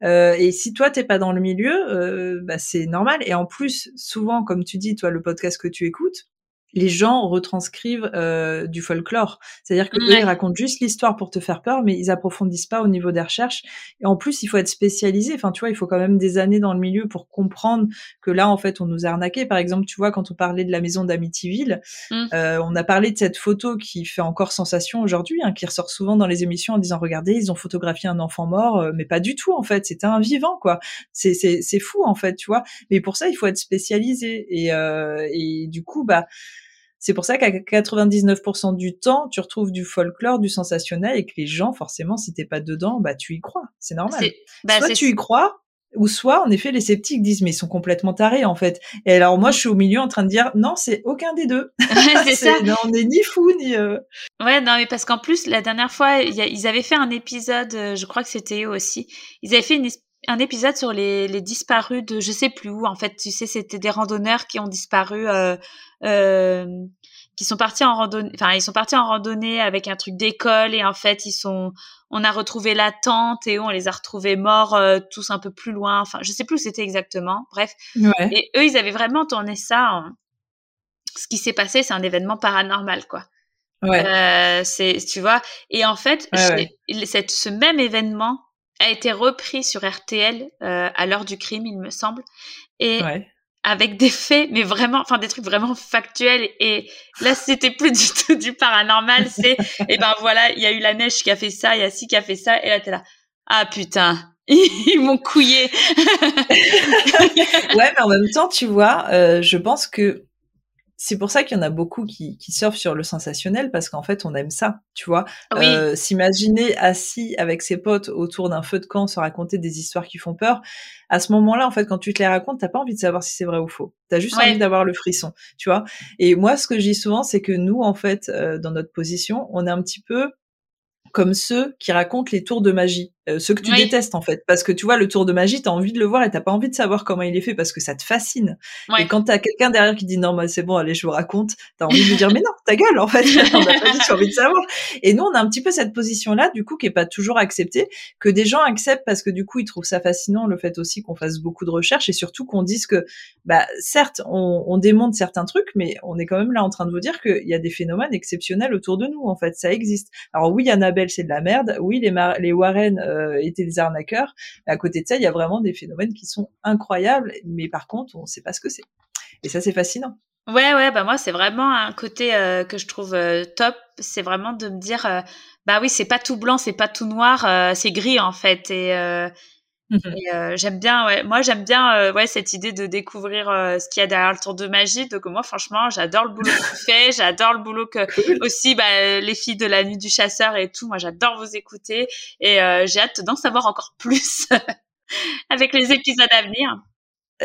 et si toi t'es pas dans le milieu, bah c'est normal. Et en plus, souvent, comme tu dis, toi, le podcast que tu écoutes, les gens retranscrivent euh, du folklore. C'est-à-dire que ils racontent juste l'histoire pour te faire peur, mais ils approfondissent pas au niveau des recherches. Et en plus, il faut être spécialisé. Enfin, tu vois, il faut quand même des années dans le milieu pour comprendre que là, en fait, on nous a arnaqué. Par exemple, tu vois, quand on parlait de la maison d'Amityville, mmh. euh, on a parlé de cette photo qui fait encore sensation aujourd'hui, hein, qui ressort souvent dans les émissions en disant, regardez, ils ont photographié un enfant mort, euh, mais pas du tout, en fait. C'était un vivant, quoi. C'est, c'est, c'est fou, en fait, tu vois. Mais pour ça, il faut être spécialisé. Et, euh, et du coup, bah, c'est pour ça qu'à 99% du temps, tu retrouves du folklore, du sensationnel, et que les gens, forcément, si t'es pas dedans, bah tu y crois. C'est normal. Bah, soit tu y crois, ou soit, en effet, les sceptiques disent, mais ils sont complètement tarés, en fait. Et alors, moi, je suis au milieu en train de dire, non, c'est aucun des deux. c'est ça. Non, on n'est ni fou, ni... Euh... Ouais, non, mais parce qu'en plus, la dernière fois, ils avaient fait un épisode, euh, je crois que c'était eux aussi, ils avaient fait une, un épisode sur les, les, disparus de je sais plus où. En fait, tu sais, c'était des randonneurs qui ont disparu, euh, qui sont partis en randonnée. Enfin, ils sont partis en randonnée avec un truc d'école et en fait, ils sont. On a retrouvé la tente et on les a retrouvés morts euh, tous un peu plus loin. Enfin, je sais plus où c'était exactement. Bref. Et eux, ils avaient vraiment tourné ça. Ce qui s'est passé, c'est un événement paranormal, quoi. Ouais. Euh, c'est, tu vois. Et en fait, cette, ce même événement a été repris sur RTL euh, à l'heure du crime, il me semble, et avec des faits, mais vraiment, enfin des trucs vraiment factuels. Et là, c'était plus du tout du paranormal. C'est, et ben voilà, il y a eu la neige qui a fait ça, il y a ci qui a fait ça, et là t'es là, ah putain. Ils m'ont couillé. ouais, mais en même temps, tu vois, euh, je pense que c'est pour ça qu'il y en a beaucoup qui, qui surfent sur le sensationnel parce qu'en fait on aime ça, tu vois. Euh, s'imaginer assis avec ses potes autour d'un feu de camp se raconter des histoires qui font peur. À ce moment-là, en fait, quand tu te les racontes, t'as pas envie de savoir si c'est vrai ou faux. T'as juste envie d'avoir le frisson, tu vois. Et moi, ce que je dis souvent, c'est que nous, en fait, euh, dans notre position, on est un petit peu comme ceux qui racontent les tours de magie. Euh, ceux que tu détestes en fait. Parce que tu vois le tour de magie t'as envie de le voir et t'as pas envie de savoir comment il est fait parce que ça te fascine. Et quand t'as quelqu'un derrière qui dit non mais c'est bon allez je vous raconte t'as envie de lui dire mais non ta gueule en fait. On a pas envie de savoir. Et nous on a un petit peu cette position là du coup qui est pas toujours acceptée que des gens acceptent parce que du coup ils trouvent ça fascinant le fait aussi qu'on fasse beaucoup de recherches et surtout qu'on dise que bah certes on, on démonte certains trucs mais on est quand même là en train de vous dire qu'il y a des phénomènes exceptionnels autour de nous en fait. Ça existe. Alors oui Annabelle c'est de la merde. Oui les, les Warren euh, étaient des arnaqueurs. à côté de ça, il y a vraiment des phénomènes qui sont incroyables, mais par contre, on ne sait pas ce que c'est. Et ça, c'est fascinant. Ouais, ouais, bah moi, c'est vraiment un côté euh, que je trouve euh, top. C'est vraiment de me dire, bah oui, c'est pas tout blanc, c'est pas tout noir, c'est gris en fait. Et et euh, j'aime bien, ouais. Moi, j'aime bien, euh, ouais, cette idée de découvrir euh, ce qu'il y a derrière le tour de magie. Donc moi, franchement, j'adore le boulot que tu fais. J'adore le boulot que aussi, bah, les filles de la nuit du chasseur et tout. Moi, j'adore vous écouter et j'ai hâte d'en savoir encore plus avec les épisodes à venir.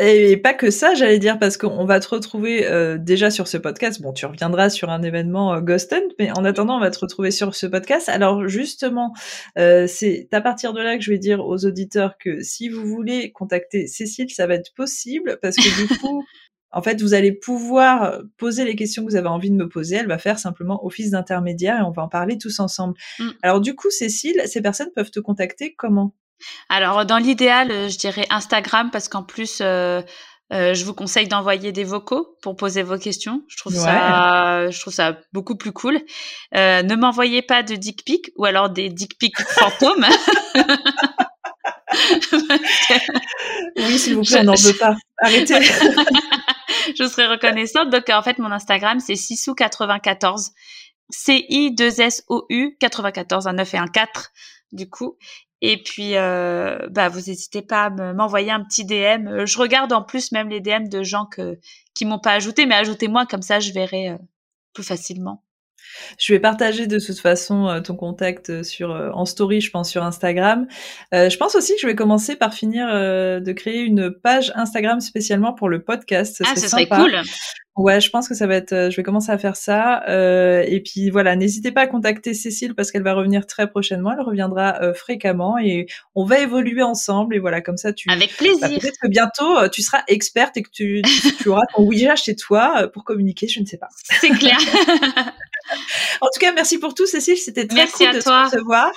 Et pas que ça, j'allais dire, parce qu'on va te retrouver euh, déjà sur ce podcast. Bon, tu reviendras sur un événement euh, Ghost Hunt, mais en attendant, on va te retrouver sur ce podcast. Alors justement, euh, c'est à partir de là que je vais dire aux auditeurs que si vous voulez contacter Cécile, ça va être possible, parce que du coup, en fait, vous allez pouvoir poser les questions que vous avez envie de me poser. Elle va faire simplement office d'intermédiaire et on va en parler tous ensemble. Mm. Alors du coup, Cécile, ces personnes peuvent te contacter comment? Alors, dans l'idéal, euh, je dirais Instagram parce qu'en plus, euh, euh, je vous conseille d'envoyer des vocaux pour poser vos questions. Je trouve ça, je trouve ça beaucoup plus cool. ne m'envoyez pas de dick pic ou alors des dick pics fantômes. oui, s'il vous plaît, on n'en veut pas. Arrêtez. je serais reconnaissante. Donc, en fait, mon Instagram, c'est Sissou94. C-I-2-S-O-U 94, un 9 et un 4, du coup. Et puis, euh, bah, vous n'hésitez pas à m'envoyer un petit DM. Euh, je regarde en plus même les DM de gens que, qui m'ont pas ajouté, mais ajoutez-moi comme ça, je verrai euh, plus facilement. Je vais partager de toute façon euh, ton contact euh, sur euh, en story, je pense sur Instagram. je pense aussi que je vais commencer par finir de créer une page Instagram spécialement pour le podcast. ah, ce serait cool. Ouais, je pense que ça va être. Je vais commencer à faire ça. Euh, et puis voilà, n'hésitez pas à contacter Cécile parce qu'elle va revenir très prochainement. Elle reviendra fréquemment et on va évoluer ensemble. Et voilà, comme ça, tu. Avec plaisir. Bah, peut-être que bientôt tu seras experte et que tu, tu auras ton Ouija chez toi pour communiquer. Je ne sais pas. C'est clair. en tout cas, merci pour tout, Cécile. C'était très cool de toi. se recevoir.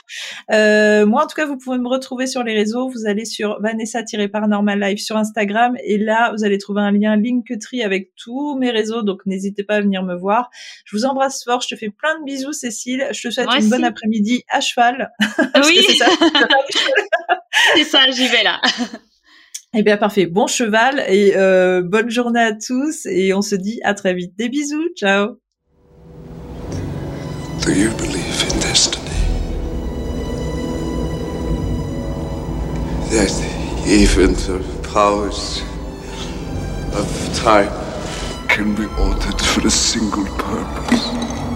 Euh, moi, en tout cas, vous pouvez me retrouver sur les réseaux. Vous allez sur Vanessa-Paranormal Live sur Instagram. Et là, vous allez trouver un lien Linktree avec tous mes réseaux. Donc, n'hésitez pas à venir me voir. Je vous embrasse fort. Je te fais plein de bisous, Cécile. Je te souhaite une bonne après-midi à cheval. Oui. c'est ça. j'y vais là. Eh bien, parfait. Bon cheval et euh, bonne journée à tous. Et on se dit à très vite. Des bisous. Ciao. Do you believe in destiny? That even the powers of time can be altered for a single purpose.